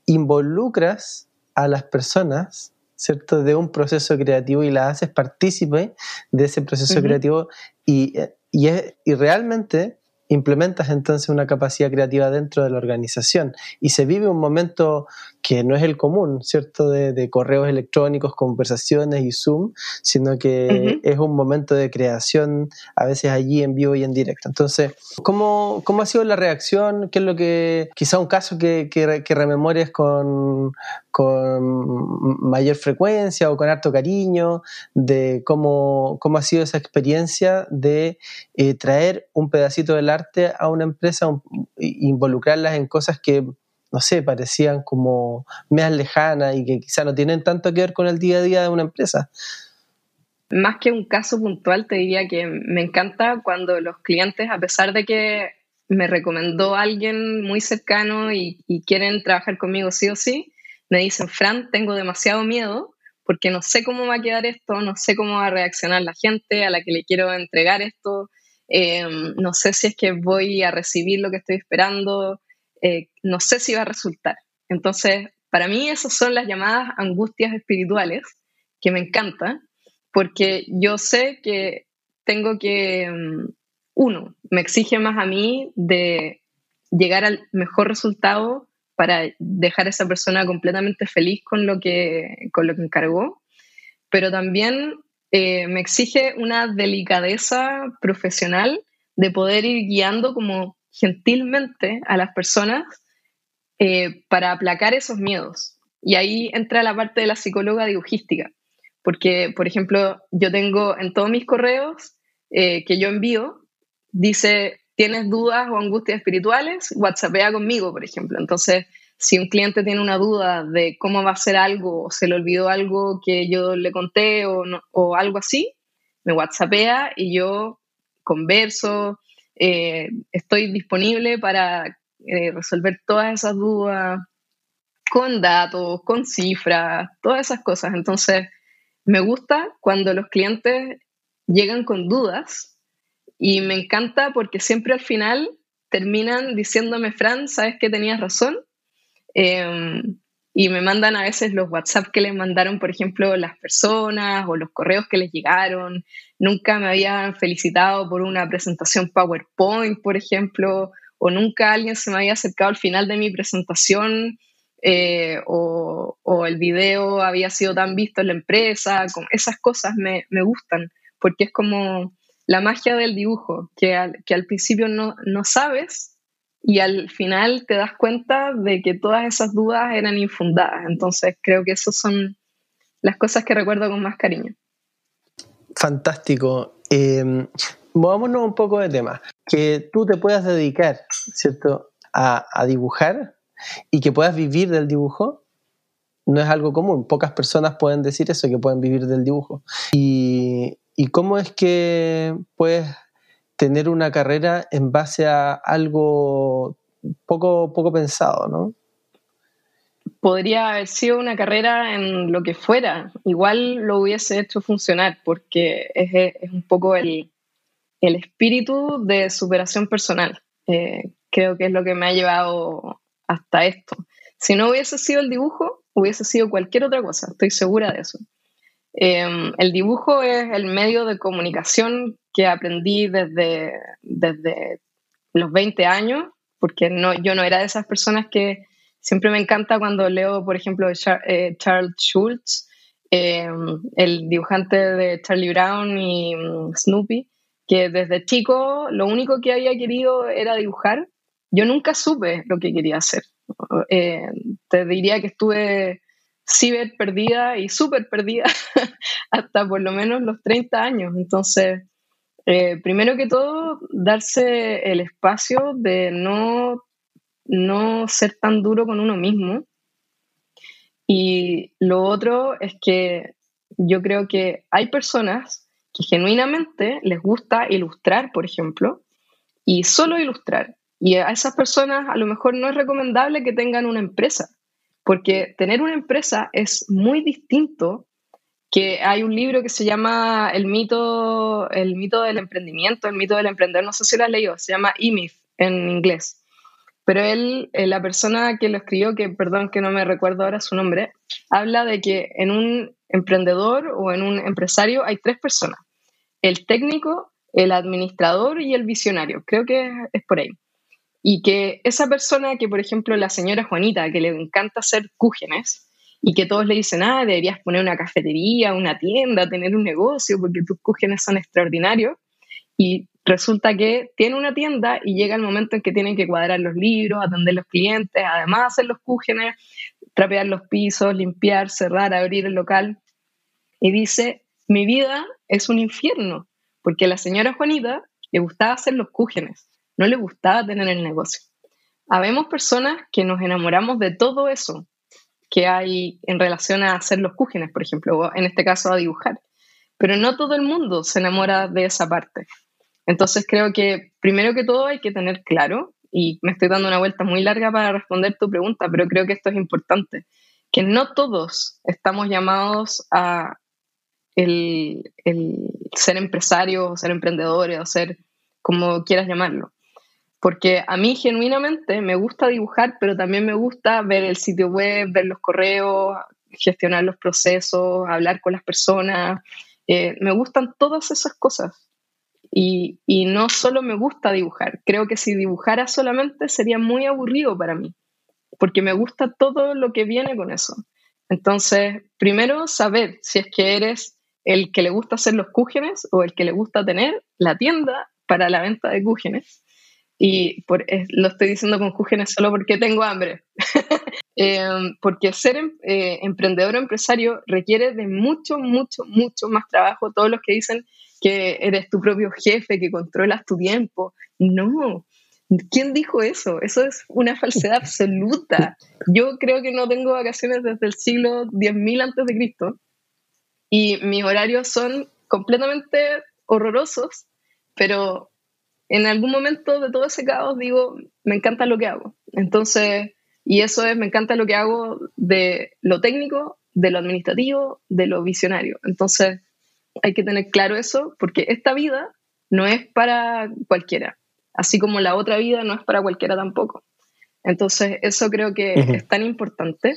involucras a las personas ¿cierto? de un proceso creativo y las haces partícipe de ese proceso creativo y, y, y realmente implementas entonces una capacidad creativa dentro de la organización y se vive un momento que no es el común, ¿cierto? De, correos electrónicos, conversaciones y Zoom, sino que es un momento de creación a veces allí en vivo y en directo. Entonces, ¿cómo, cómo ha sido la reacción? ¿Qué es lo que, quizá un caso que, que, rememores con, con mayor frecuencia o con harto cariño, de cómo, cómo ha sido esa experiencia de eh, traer un pedacito del arte a una empresa, involucrarlas en cosas que no sé, parecían como más lejanas y que quizá no tienen tanto que ver con el día a día de una empresa. Más que un caso puntual, te diría que me encanta cuando los clientes, a pesar de que me recomendó alguien muy cercano y, quieren trabajar conmigo sí o sí, me dicen, Fran, tengo demasiado miedo porque no sé cómo va a quedar esto, no sé cómo va a reaccionar la gente a la que le quiero entregar esto, eh, no sé si es que voy a recibir lo que estoy esperando, eh, no sé si va a resultar. Entonces, para mí esas son las llamadas angustias espirituales, que me encantan, porque yo sé que tengo que, mm, uno, me exige más a mí de llegar al mejor resultado para dejar a esa persona completamente feliz con lo que, con lo que encargó, pero también eh, me exige una delicadeza profesional de poder ir guiando como gentilmente a las personas eh, para aplacar esos miedos. Y ahí entra la parte de la psicóloga dibujística, porque, por ejemplo, yo tengo en todos mis correos eh, que yo envío, dice, ¿tienes dudas o angustias espirituales? WhatsAppea conmigo, por ejemplo. Entonces, si un cliente tiene una duda de cómo va a ser algo, o se le olvidó algo que yo le conté o, o algo así, me WhatsAppea y yo converso, eh, estoy disponible para eh, resolver todas esas dudas con datos, con cifras, todas esas cosas. Entonces, me gusta cuando los clientes llegan con dudas y me encanta porque siempre al final terminan diciéndome, Fran, sabes que tenías razón. Em, y me mandan a veces los WhatsApp que les mandaron, por ejemplo, las personas o los correos que les llegaron. Nunca me habían felicitado por una presentación PowerPoint, por ejemplo, o nunca alguien se me había acercado al final de mi presentación eh, o, el video había sido tan visto en la empresa. esas cosas me, gustan porque es como la magia del dibujo, que al, que al principio no, no sabes y al final te das cuenta de que todas esas dudas eran infundadas. Entonces creo que esas son las cosas que recuerdo con más cariño. Fantástico. Eh, movámonos un poco de tema. Que tú te puedas dedicar, ¿cierto?, a, dibujar y que puedas vivir del dibujo, no es algo común. Pocas personas pueden decir eso, que pueden vivir del dibujo. ¿Y, y cómo es que puedes tener una carrera en base a algo poco, poco pensado, ¿no? Podría haber sido una carrera en lo que fuera, igual lo hubiese hecho funcionar, porque es, un poco el, espíritu de superación personal. Eh, creo que es lo que me ha llevado hasta esto. Si no hubiese sido el dibujo, hubiese sido cualquier otra cosa, estoy segura de eso. Em, el dibujo es el medio de comunicación que aprendí desde, desde los 20 años, porque no, yo no era de esas personas que siempre me encanta cuando leo, por ejemplo, eh, Charles Schultz, em, el dibujante de Charlie Brown y mm, Snoopy, que desde chico lo único que había querido era dibujar. Yo nunca supe lo que quería hacer. Eh, te diría que estuve ciber perdida y súper perdida hasta por lo menos los 30 años. Entonces, eh, primero que todo, darse el espacio de no no ser tan duro con uno mismo. Y lo otro es que yo creo que hay personas que genuinamente les gusta ilustrar, por ejemplo, y solo ilustrar. Y a esas personas a lo mejor no es recomendable que tengan una empresa, porque tener una empresa es muy distinto que hay un libro que se llama El mito, el mito del emprendimiento, el mito del emprendedor, no sé si lo has leído, se llama E-Myth en inglés. Pero él, eh, la persona que lo escribió, que perdón que no me recuerdo ahora su nombre, habla de que en un emprendedor o en un empresario hay tres personas, el técnico, el administrador y el visionario. Creo que es por ahí. Y que esa persona que, por ejemplo, la señora Juanita, que le encanta hacer cúgenes, y que todos le dicen, ah, deberías poner una cafetería, una tienda, tener un negocio, porque tus cúgenes son extraordinarios. Y resulta que tiene una tienda y llega el momento en que tienen que cuadrar los libros, atender los clientes, además hacer los cúgenes, trapear los pisos, limpiar, cerrar, abrir el local. Y dice, mi vida es un infierno, porque a la señora Juanita le gustaba hacer los cúgenes, no le gustaba tener el negocio. Habemos personas que nos enamoramos de todo eso que hay en relación a hacer los cúgenes, por ejemplo, o en este caso a dibujar. Pero no todo el mundo se enamora de esa parte. Entonces creo que primero que todo hay que tener claro, y me estoy dando una vuelta muy larga para responder tu pregunta, pero creo que esto es importante, que no todos estamos llamados a el, ser empresarios o ser emprendedores o ser como quieras llamarlo. Porque a mí genuinamente me gusta dibujar, pero también me gusta ver el sitio web, ver los correos, gestionar los procesos, hablar con las personas. Eh, me gustan todas esas cosas. Y, no solo me gusta dibujar, creo que si dibujara solamente sería muy aburrido para mí, porque me gusta todo lo que viene con eso. Entonces, primero saber si es que eres el que le gusta hacer los cúgenes o el que le gusta tener la tienda para la venta de cúgenes. Y por, lo estoy diciendo con cúgenes solo porque tengo hambre. Em, porque ser em, eh, emprendedor o empresario requiere de mucho, mucho, mucho más trabajo. Todos los que dicen que eres tu propio jefe, que controlas tu tiempo. No, ¿quién dijo eso? Eso es una falsedad absoluta. Yo creo que no tengo vacaciones desde el siglo 10.000 antes de Cristo y mis horarios son completamente horrorosos, pero en algún momento de todo ese caos digo, me encanta lo que hago. Entonces, y eso es, me encanta lo que hago de lo técnico, de lo administrativo, de lo visionario. Entonces, hay que tener claro eso, porque esta vida no es para cualquiera, así como la otra vida no es para cualquiera tampoco. Entonces, eso creo que es tan importante.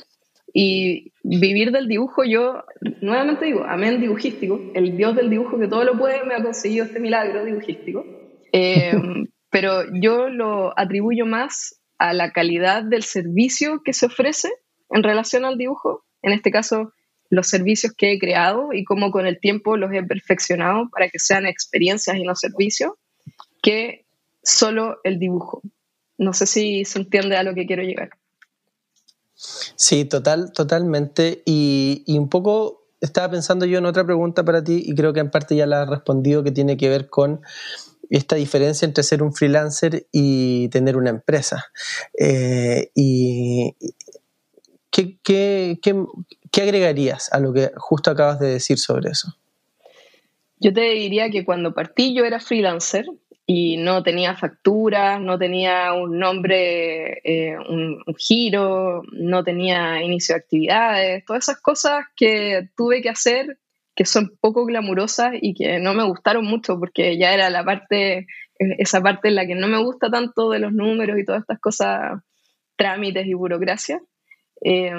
Y vivir del dibujo, yo nuevamente digo, amén dibujístico, el Dios del dibujo que todo lo puede me ha conseguido este milagro dibujístico. Eh, pero yo lo atribuyo más a la calidad del servicio que se ofrece en relación al dibujo. En este caso, los servicios que he creado y cómo con el tiempo los he perfeccionado para que sean experiencias y no servicios, que solo el dibujo. No sé si se entiende a lo que quiero llegar. Sí, total, totalmente. Y, y, un poco estaba pensando yo en otra pregunta para ti y creo que en parte ya la has respondido que tiene que ver con esta diferencia entre ser un freelancer y tener una empresa. Eh, y ¿qué, qué, qué, ¿Qué agregarías a lo que justo acabas de decir sobre eso? Yo te diría que cuando partí yo era freelancer y no tenía facturas, no tenía un nombre, eh, un, giro, no tenía inicio de actividades, todas esas cosas que tuve que hacer que son poco glamurosas y que no me gustaron mucho porque ya era la parte, esa parte en la que no me gusta tanto de los números y todas estas cosas, trámites y burocracia. Eh,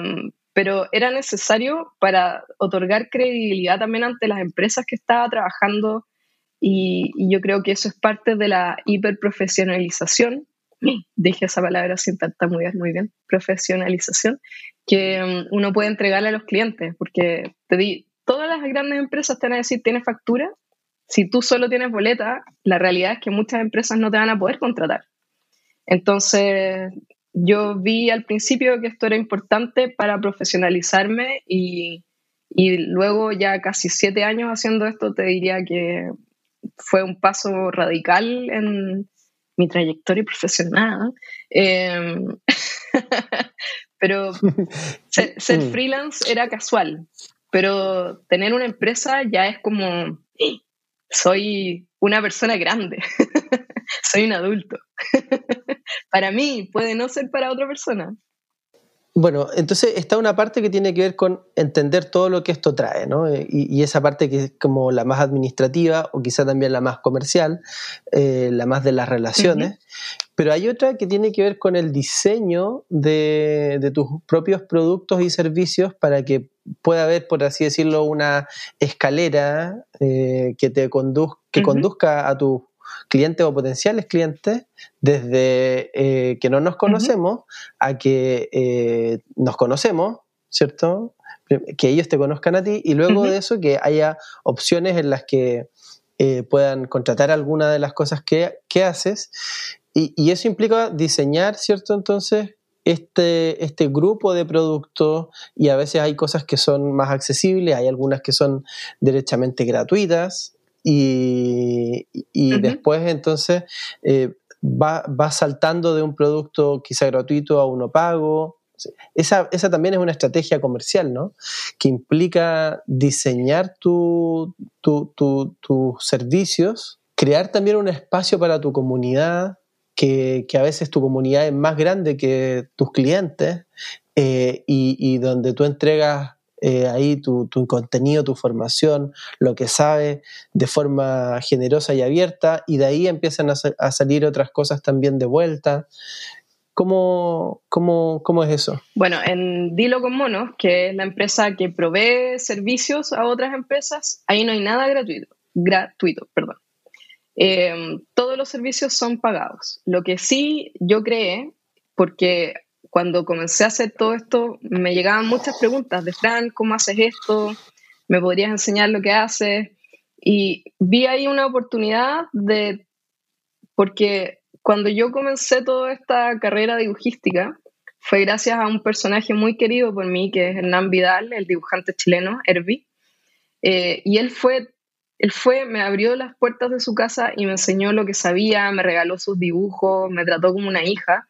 pero era necesario para otorgar credibilidad también ante las empresas que estaba trabajando y, yo creo que eso es parte de la hiperprofesionalización, dije esa palabra sin tartamudear muy bien, profesionalización, que mm, uno puede entregarle a los clientes, porque te di, todas las grandes empresas te van a decir, ¿tienes factura? Si tú solo tienes boleta, la realidad es que muchas empresas no te van a poder contratar. Entonces, yo vi al principio que esto era importante para profesionalizarme y, luego ya casi siete años haciendo esto te diría que fue un paso radical en, mi trayectoria profesional. Em, pero ser, mm. freelance era casual, pero tener una empresa ya es como, soy una persona grande, soy un adulto. para mí puede no ser para otra persona. Bueno, entonces está una parte que tiene que ver con entender todo lo que esto trae, ¿no? Eh, y, esa parte que es como la más administrativa o quizá también la más comercial, eh, la más de las relaciones. Pero hay otra que tiene que ver con el diseño de, tus propios productos y servicios para que pueda haber, por así decirlo, una escalera eh, que te conduzca, que conduzca a tus clientes o potenciales clientes desde eh, que no nos conocemos a que eh, nos conocemos, ¿cierto? Que ellos te conozcan a ti y luego de eso que haya opciones en las que puedan contratar alguna de las cosas que, que haces y, eso implica diseñar, ¿cierto? Entonces, este, este grupo de productos y a veces hay cosas que son más accesibles, hay algunas que son derechamente gratuitas y, después entonces eh, va, va, saltando de un producto quizá gratuito a uno pago. Esa, esa, también es una estrategia comercial, ¿no? Que implica diseñar tus servicios, crear también un espacio para tu comunidad, que, a veces tu comunidad es más grande que tus clientes eh, y, donde tú entregas eh, ahí tu, contenido, tu formación, lo que sabes de forma generosa y abierta y de ahí empiezan a, salir otras cosas también de vuelta. ¿Cómo, cómo, cómo es eso? Bueno, en Dilo con Monos, que es la empresa que provee servicios a otras empresas, ahí no hay nada gratuito, gratuito, perdón. Em, todos los servicios son pagados. Lo que sí yo creé, porque cuando comencé a hacer todo esto, me llegaban muchas preguntas de Fran, ¿cómo haces esto? ¿Me podrías enseñar lo que haces? Y vi ahí una oportunidad de, porque cuando yo comencé toda esta carrera dibujística, fue gracias a un personaje muy querido por mí, que es Hernán Vidal, el dibujante chileno, Herbie. Eh, y él fue él fue, me abrió las puertas de su casa y me enseñó lo que sabía, me regaló sus dibujos, me trató como una hija.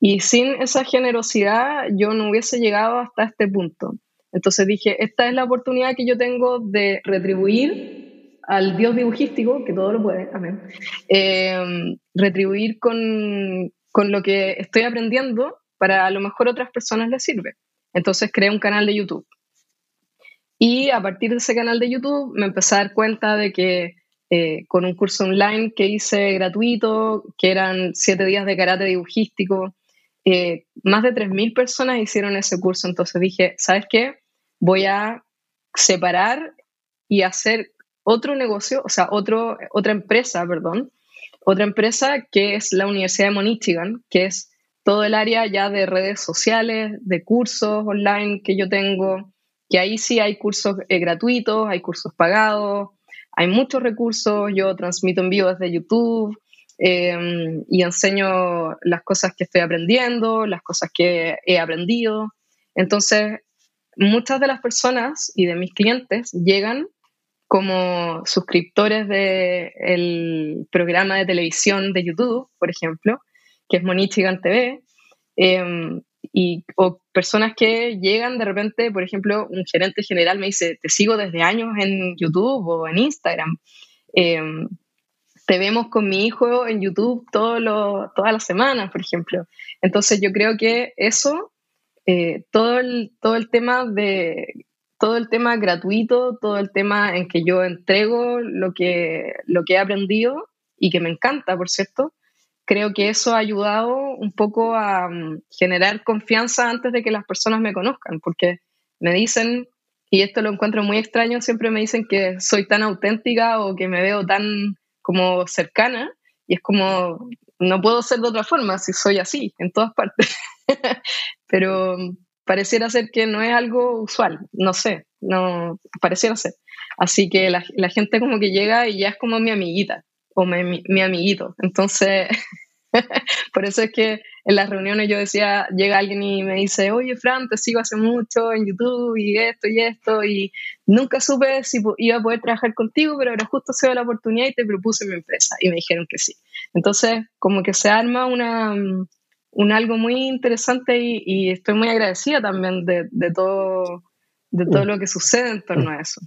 Y sin esa generosidad yo no hubiese llegado hasta este punto. Entonces dije, esta es la oportunidad que yo tengo de retribuir al Dios dibujístico, que todo lo puede, amén, em, retribuir con, con lo que estoy aprendiendo para a lo mejor otras personas les sirve. Entonces creé un canal de YouTube y a partir de ese canal de YouTube me empecé a dar cuenta de que eh, con un curso online que hice gratuito, que eran siete días de karate dibujístico, eh, más de 3.000 personas hicieron ese curso. Entonces dije, ¿sabes qué? Voy a separar y hacer otro negocio, o sea, otro, otra empresa, perdón, otra empresa que es la Universidad de Monichigan, que es todo el área ya de redes sociales, de cursos online que yo tengo, que ahí sí hay cursos eh, gratuitos, hay cursos pagados, hay muchos recursos, yo transmito en vivo desde YouTube em, y enseño las cosas que estoy aprendiendo, las cosas que he aprendido. Entonces, muchas de las personas y de mis clientes llegan como suscriptores del programa de televisión de YouTube, por ejemplo, que es Monichigan TV, em, y, o personas que llegan de repente, por ejemplo, un gerente general me dice, te sigo desde años en YouTube o en Instagram. Em, te vemos con mi hijo en YouTube todo lo, todas las semanas, por ejemplo. Entonces yo creo que eso, eh, todo, el, todo el tema de todo el tema gratuito, todo el tema en que yo entrego lo que, lo que he aprendido y que me encanta, por cierto, creo que eso ha ayudado un poco a mm, generar confianza antes de que las personas me conozcan, porque me dicen, y esto lo encuentro muy extraño, siempre me dicen que soy tan auténtica o que me veo tan como cercana, y es como, no puedo ser de otra forma si soy así en todas partes, pero pareciera ser que no es algo usual, no sé, no pareciera ser. Así que la gente como que llega y ya es como mi amiguita, o mi, mi amiguito. Entonces, Por eso es que en las reuniones yo decía, llega alguien y me dice, oye Fran, te sigo hace mucho en YouTube y esto y esto, y nunca supe si iba a poder trabajar contigo, pero ahora justo se dio la oportunidad y te propuse mi empresa, y me dijeron que sí. Entonces, como que se arma una, un algo muy interesante y, estoy muy agradecida también de, de, todo, de todo mm. lo que sucede en torno a eso.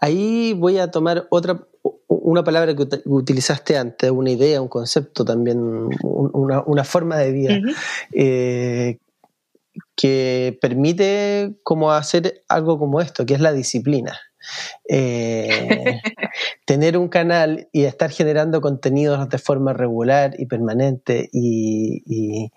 Ahí voy a tomar otra, una palabra que utilizaste antes, una idea, un concepto también, una, forma de vida, eh, que permite como hacer algo como esto, que es la disciplina. Eh, tener un canal y estar generando contenidos de forma regular y permanente y,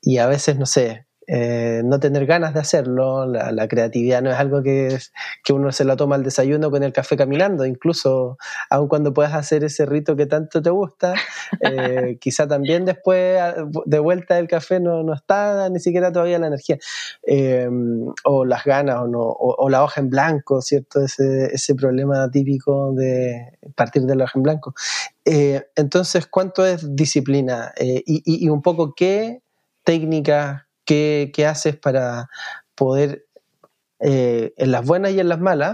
y a veces, no sé, eh, no tener ganas de hacerlo, la, creatividad no es algo que, que, uno se lo toma al desayuno con el café caminando, incluso aun cuando puedas hacer ese rito que tanto te gusta, eh, quizá también después de vuelta del café no, no está ni siquiera todavía la energía, eh, o las ganas, o, no, o, la hoja en blanco, ¿cierto? Ese, ese problema típico de partir de la hoja en blanco. entonces, ¿cuánto es disciplina? y, y, y un poco qué técnicas ¿Qué, haces para poder, eh, en las buenas y en las malas,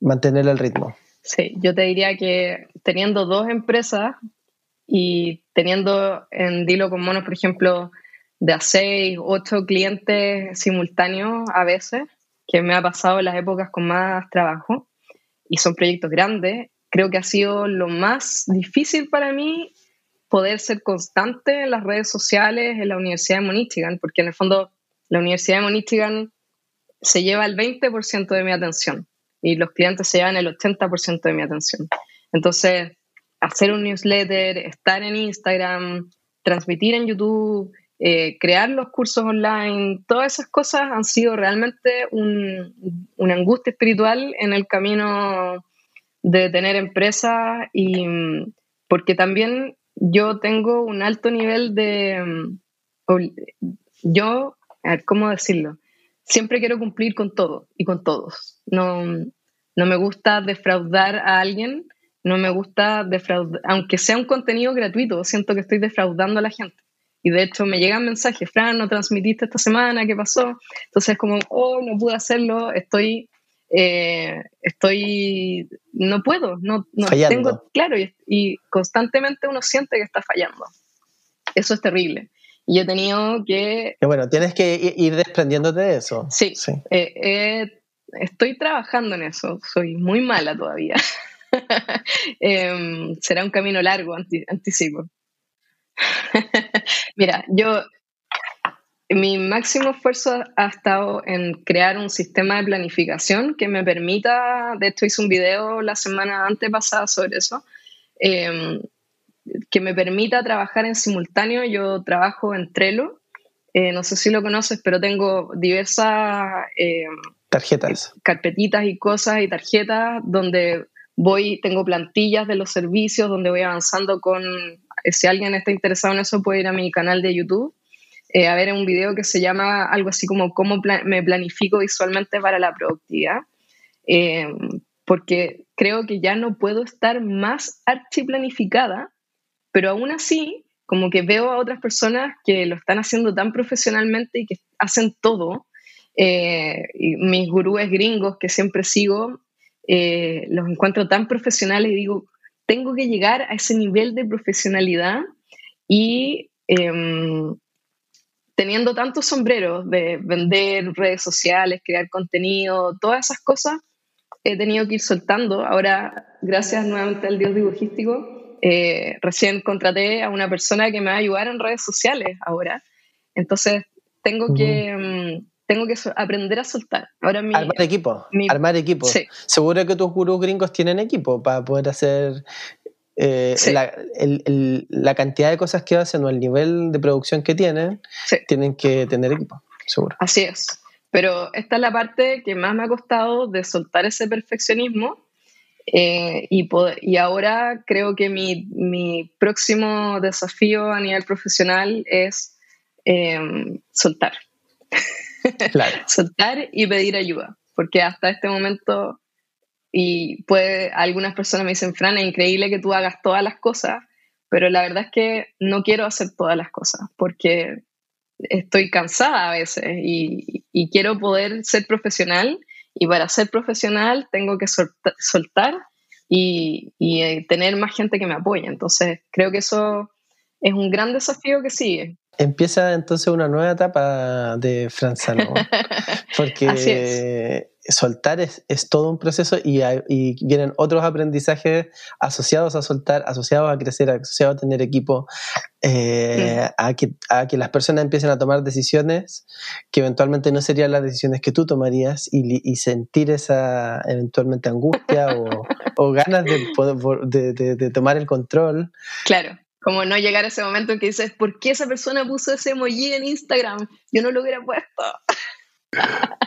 mantener el ritmo? Sí, yo te diría que teniendo dos empresas y teniendo en Dilo con Monos, por ejemplo, de a seis, ocho clientes simultáneos a veces, que me ha pasado en las épocas con más trabajo, y son proyectos grandes, creo que ha sido lo más difícil para mí poder ser constante en las redes sociales en la Universidad de Michigan, porque en el fondo la Universidad de Michigan se lleva el 20% de mi atención y los clientes se llevan el 80% de mi atención. Entonces, hacer un newsletter, estar en Instagram, transmitir en YouTube, eh, crear los cursos online, todas esas cosas han sido realmente un, una angustia espiritual en el camino de tener empresa y porque también yo tengo un alto nivel de... Mm, yo, ¿cómo decirlo? Siempre quiero cumplir con todo y con todos. No, no me gusta defraudar a alguien, no me gusta defraudar, aunque sea un contenido gratuito, siento que estoy defraudando a la gente. Y de hecho me llegan mensajes, Fran, no transmitiste esta semana, ¿qué pasó? Entonces como, oh, no pude hacerlo, estoy eh, estoy, no puedo, no, no tengo, claro, y, constantemente uno siente que está fallando. Eso es terrible. Y he tenido que... bueno, tienes que ir desprendiéndote de eso. Sí, eh, estoy trabajando en eso, soy muy mala todavía. Em, será un camino largo, anticipo. Mira, yo mi máximo esfuerzo ha estado en crear un sistema de planificación que me permita, de hecho hice un video la semana antepasada sobre eso, em, que me permita trabajar en simultáneo. Yo trabajo en Trello, eh, no sé si lo conoces, pero tengo diversas em, tarjetas, carpetitas y cosas y tarjetas donde voy, tengo plantillas de los servicios, donde voy avanzando con, si alguien está interesado en eso puede ir a mi canal de YouTube eh, a ver un video que se llama algo así como cómo me planifico visualmente para la productividad, eh, porque creo que ya no puedo estar más archiplanificada, pero aún así, como que veo a otras personas que lo están haciendo tan profesionalmente y que hacen todo, eh, y mis gurúes gringos que siempre sigo, los encuentro tan profesionales y digo, tengo que llegar a ese nivel de profesionalidad y em, teniendo tantos sombreros de vender redes sociales, crear contenido, todas esas cosas, he tenido que ir soltando. Ahora, gracias nuevamente al Dios dibujístico, eh, recién contraté a una persona que me va a ayudar en redes sociales ahora. Entonces, tengo que... Mm, tengo que aprender a soltar. Ahora armar equipo, armar equipo. Seguro que tus gurús gringos tienen equipo para poder hacer eh, la, cantidad de cosas que hacen o el nivel de producción que tienen, tienen que tener equipo, seguro. Así es. Pero esta es la parte que más me ha costado de soltar ese perfeccionismo. Eh, y, y, ahora creo que mi, mi, próximo desafío a nivel profesional es em, soltar. soltar y pedir ayuda. Porque hasta este momento y puede, algunas personas me dicen, Fran, es increíble que tú hagas todas las cosas, pero la verdad es que no quiero hacer todas las cosas porque estoy cansada a veces y, quiero poder ser profesional y para ser profesional tengo que soltar y, eh, tener más gente que me apoye. Entonces creo que eso es un gran desafío que sigue. Empieza entonces una nueva etapa de Franzano, porque soltar es, todo un proceso y, vienen otros aprendizajes asociados a soltar, asociados a crecer, asociados a tener equipo, eh, a, que, a que las personas empiecen a tomar decisiones que eventualmente no serían las decisiones que tú tomarías y, sentir esa eventualmente angustia o, ganas de, de, de tomar el control. Claro. Como no llegar a ese momento en que dices, ¿por qué esa persona puso ese emoji en Instagram? Yo no lo hubiera puesto.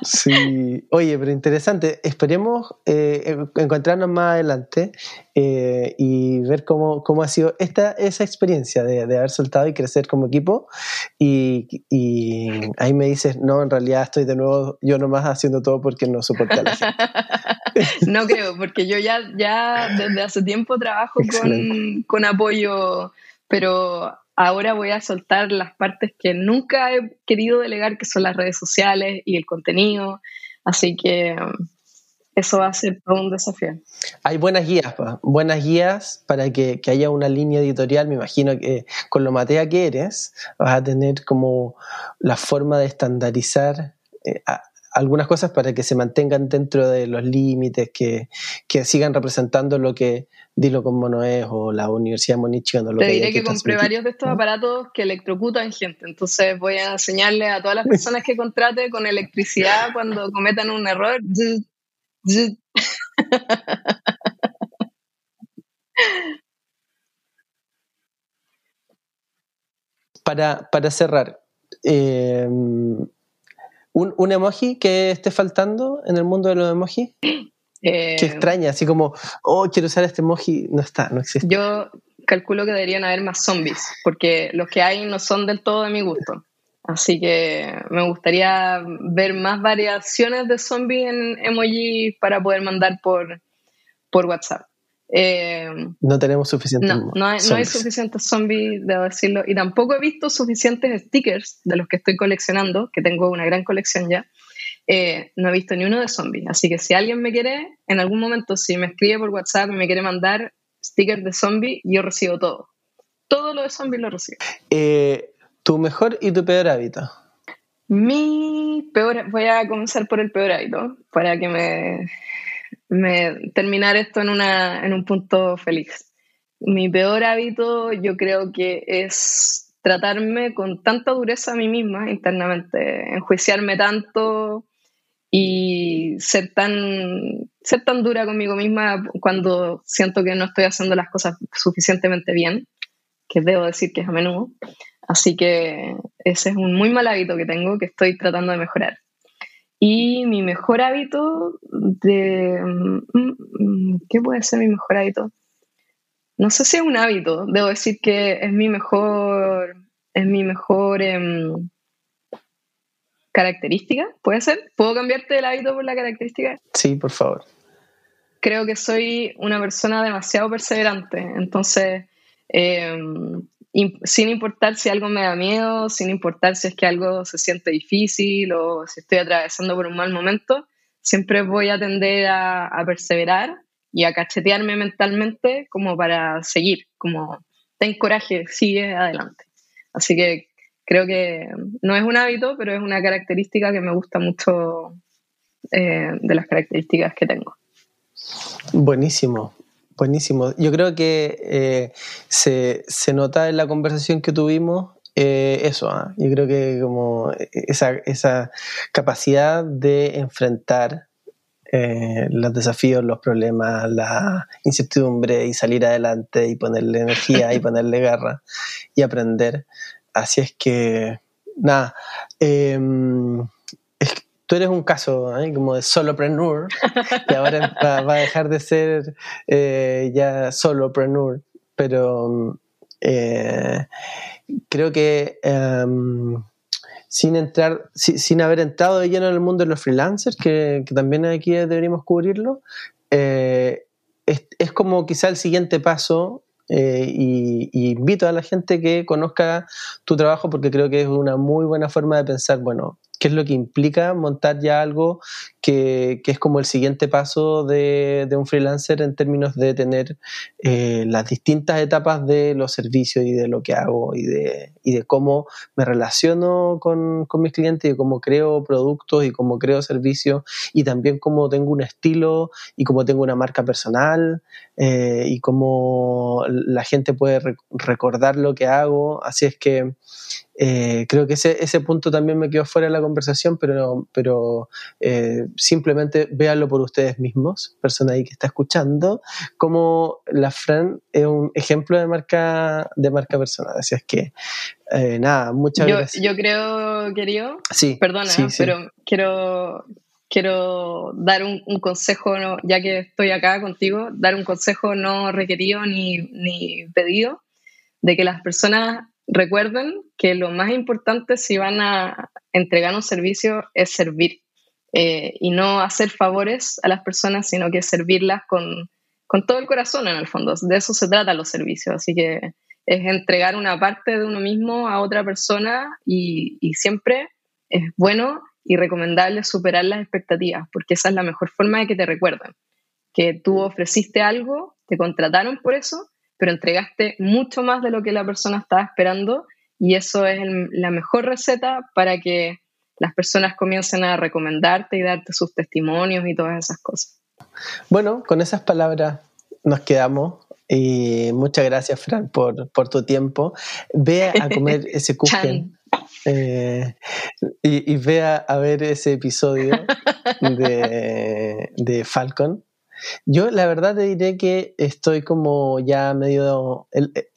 Sí, oye, pero interesante. Esperemos eh, encontrarnos más adelante eh, y ver cómo, cómo, ha sido esta, esa experiencia de, haber soltado y crecer como equipo. Y, ahí me dices, no, en realidad estoy de nuevo yo nomás haciendo todo porque no soporta la gente. no creo, porque yo ya, ya desde hace tiempo trabajo con, con apoyo, pero Ahora voy a soltar las partes que nunca he querido delegar, que son las redes sociales y el contenido. Así que um, eso va a ser todo un desafío. Hay buenas guías, buenas guías para que, haya una línea editorial. Me imagino que con lo matea que eres, vas a tener como la forma de estandarizar eh, algunas cosas para que se mantengan dentro de los límites, que, que sigan representando lo que Dilo como no es o la Universidad de Monichigan. Te diré que, compré varios de estos aparatos que electrocutan gente, entonces voy a enseñarle a todas las personas que contrate con electricidad cuando cometan un error. Para, para cerrar, eh, ¿un, ¿un emoji que esté faltando en el mundo de los emojis? Qué eh, extraña, así como, oh, quiero usar este emoji, no está, no existe. Yo calculo que deberían haber más zombies, porque los que hay no son del todo de mi gusto. Así que me gustaría ver más variaciones de zombies en emoji para poder mandar por, por WhatsApp. Eh, no tenemos suficientes. No, no hay, no hay, suficientes zombies, debo decirlo. Y tampoco he visto suficientes stickers de los que estoy coleccionando, que tengo una gran colección ya. Eh, no he visto ni uno de zombies. Así que si alguien me quiere, en algún momento, si me escribe por WhatsApp y me quiere mandar stickers de zombie, yo recibo todo. Todo lo de zombies lo recibo. Eh, ¿Tu mejor y tu peor hábito? Mi peor, voy a comenzar por el peor hábito, para que me, me terminar esto en, una, en un punto feliz. Mi peor hábito yo creo que es tratarme con tanta dureza a mí misma internamente, enjuiciarme tanto, y ser tan, ser tan dura conmigo misma cuando siento que no estoy haciendo las cosas suficientemente bien, que debo decir que es a menudo. Así que ese es un muy mal hábito que tengo que estoy tratando de mejorar. Y mi mejor hábito de... Mm, mm, ¿Qué puede ser mi mejor hábito? No sé si es un hábito, debo decir que es mi mejor... Es mi mejor... Em, característica, ¿puede ser? ¿Puedo cambiarte el hábito por la característica? Sí, por favor. Creo que soy una persona demasiado perseverante, entonces, em, sin importar si algo me da miedo, sin importar si es que algo se siente difícil o si estoy atravesando por un mal momento, siempre voy a tender a, perseverar y a cachetearme mentalmente como para seguir, como ten coraje, sigue adelante. Así que creo que no es un hábito, pero es una característica que me gusta mucho eh, de las características que tengo. Buenísimo, buenísimo. Yo creo que eh, se, nota en la conversación que tuvimos eh, eso, ¿ah? yo creo que como esa, esa capacidad de enfrentar los desafíos, los problemas, la incertidumbre y salir adelante y ponerle energía y ponerle garra y aprender. Así es que, nada, em, tú eres un caso ¿eh? como de solopreneur y ahora va, a dejar de ser eh, ya solopreneur, pero eh, creo que em, sin entrar, sin haber entrado de lleno en el mundo de los freelancers, que, también aquí deberíamos cubrirlo, es, es, como quizá el siguiente paso eh, y, invito a la gente que conozca tu trabajo porque creo que es una muy buena forma de pensar, bueno, qué es lo que implica montar ya algo que, es como el siguiente paso de, un freelancer en términos de tener eh, las distintas etapas de los servicios y de lo que hago y de, y de cómo me relaciono con, mis clientes y cómo creo productos y cómo creo servicios y también cómo tengo un estilo y cómo tengo una marca personal eh, y cómo la gente puede recordar lo que hago. Así es que eh, creo que ese, ese punto también me quedó fuera de la conversación, pero, pero eh, simplemente véanlo por ustedes mismos, persona ahí que está escuchando, como la Fran es un ejemplo de marca, de marca personal. Así es que, eh, nada, muchas yo, gracias. Yo creo, querido, sí, perdona, pero quiero, quiero dar un, un consejo, ya que estoy acá contigo, dar un consejo no requerido ni, ni pedido, de que las personas recuerden que lo más importante si van a entregar un servicio es servir eh, y no hacer favores a las personas, sino que servirlas con, todo el corazón en el fondo. De eso se trata los servicios. Así que es entregar una parte de uno mismo a otra persona y siempre es bueno y recomendable superar las expectativas, porque esa es la mejor forma de que te recuerden. Que tú ofreciste algo, te contrataron por eso pero entregaste mucho más de lo que la persona estaba esperando y eso es la mejor receta para que las personas comiencen a recomendarte y darte sus testimonios y todas esas cosas. Bueno, con esas palabras nos quedamos. Y muchas gracias, Fran, por, tu tiempo. Ve a comer ese kuchen. Eh, y, y, ve a, ver ese episodio de, de Falcon yo la verdad te diré que estoy como ya medio... Eh,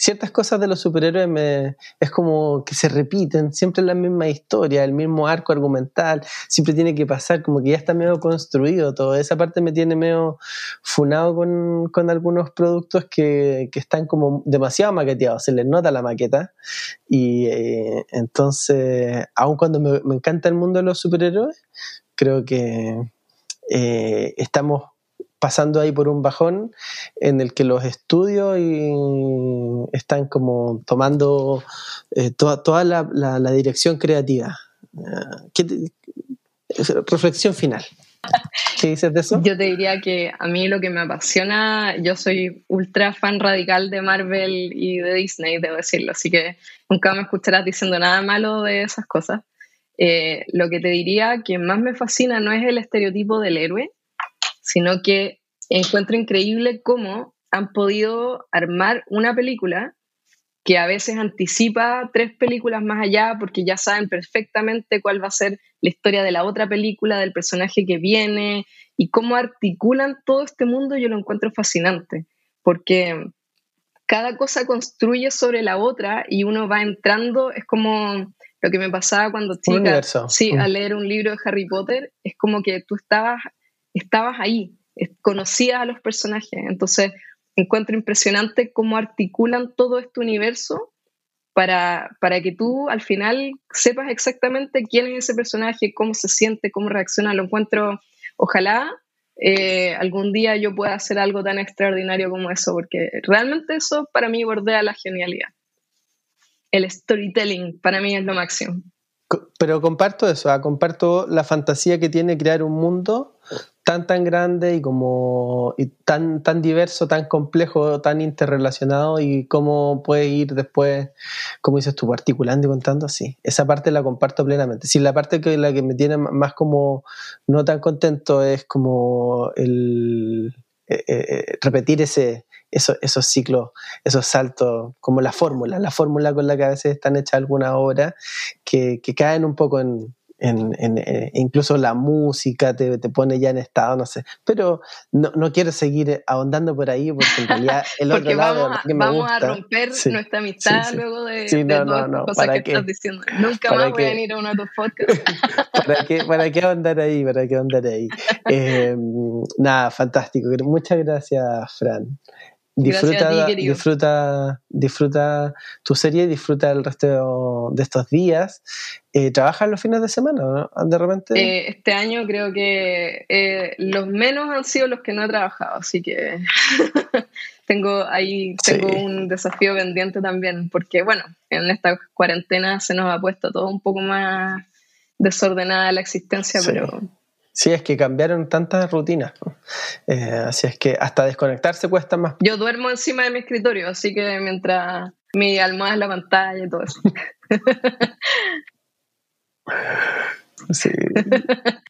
ciertas cosas de los superhéroes me, es como que se repiten, siempre la misma historia, el mismo arco argumental, siempre tiene que pasar, como que ya está medio construido todo. Esa parte me tiene medio funado con, algunos productos que, están como demasiado maqueteados, se les nota la maqueta. Y eh, entonces, aun cuando me, encanta el mundo de los superhéroes, creo que eh, estamos pasando ahí por un bajón en el que los estudios están como tomando eh, toda, la, dirección creativa. Eh, reflexión final. ¿Qué dices de eso? Yo te diría que a mí lo que me apasiona, yo soy ultra fan radical de Marvel y de Disney, debo decirlo, así que nunca me escucharás diciendo nada malo de esas cosas. Eh, lo que te diría que más me fascina no es el estereotipo del héroe, sino que encuentro increíble cómo han podido armar una película que a veces anticipa tres películas más allá porque ya saben perfectamente cuál va a ser la historia de la otra película, del personaje que viene y cómo articulan todo este mundo, yo lo encuentro fascinante, porque cada cosa construye sobre la otra y uno va entrando, es como lo que me pasaba cuando chica, sí, mm. a leer un libro de Harry Potter, es como que tú estabas estabas ahí, conocías a los personajes. Entonces, encuentro impresionante cómo articulan todo este universo para, para que tú al final sepas exactamente quién es ese personaje, cómo se siente, cómo reacciona. Lo encuentro, ojalá eh, algún día yo pueda hacer algo tan extraordinario como eso, porque realmente eso para mí bordea la genialidad. El storytelling para mí es lo máximo. Pero comparto eso, ah, comparto la fantasía que tiene crear un mundo tan tan grande y como y tan tan diverso, tan complejo, tan interrelacionado y cómo puede ir después, como dices tú, articulando y contando así. Esa parte la comparto plenamente. Si la parte que la que me tiene más como no tan contento es como el eh, eh, repetir ese esos ciclos, esos saltos, como la fórmula, la fórmula con la que a veces están hechas algunas obras que, que caen un poco en, en, en, eh, incluso la música te, te, pone ya en estado, no sé. Pero no, no, quiero seguir ahondando por ahí porque en realidad el otro lado vamos, a, que me vamos a romper nuestra amistad luego de, de no, todas no, cosas que estás diciendo. Nunca más voy a venir a uno de tus podcasts. ¿Para qué, ¿Para qué ahondar ahí? ¿Para qué ahondar ahí? Eh, nada, fantástico. Muchas gracias, Fran. Disfruta, disfruta, disfruta tu serie, disfruta el resto de estos días. Eh, ¿Trabajas los fines de semana, no? De repente. Eh, este año creo que eh, los menos han sido los que no he trabajado, así que tengo ahí tengo un desafío pendiente también, porque bueno, en esta cuarentena se nos ha puesto todo un poco más desordenada la existencia, pero Sí, es que cambiaron tantas rutinas. Eh, así es que hasta desconectarse cuesta más. Yo duermo encima de mi escritorio, así que mientras mi almohada es la pantalla y todo eso. Sí.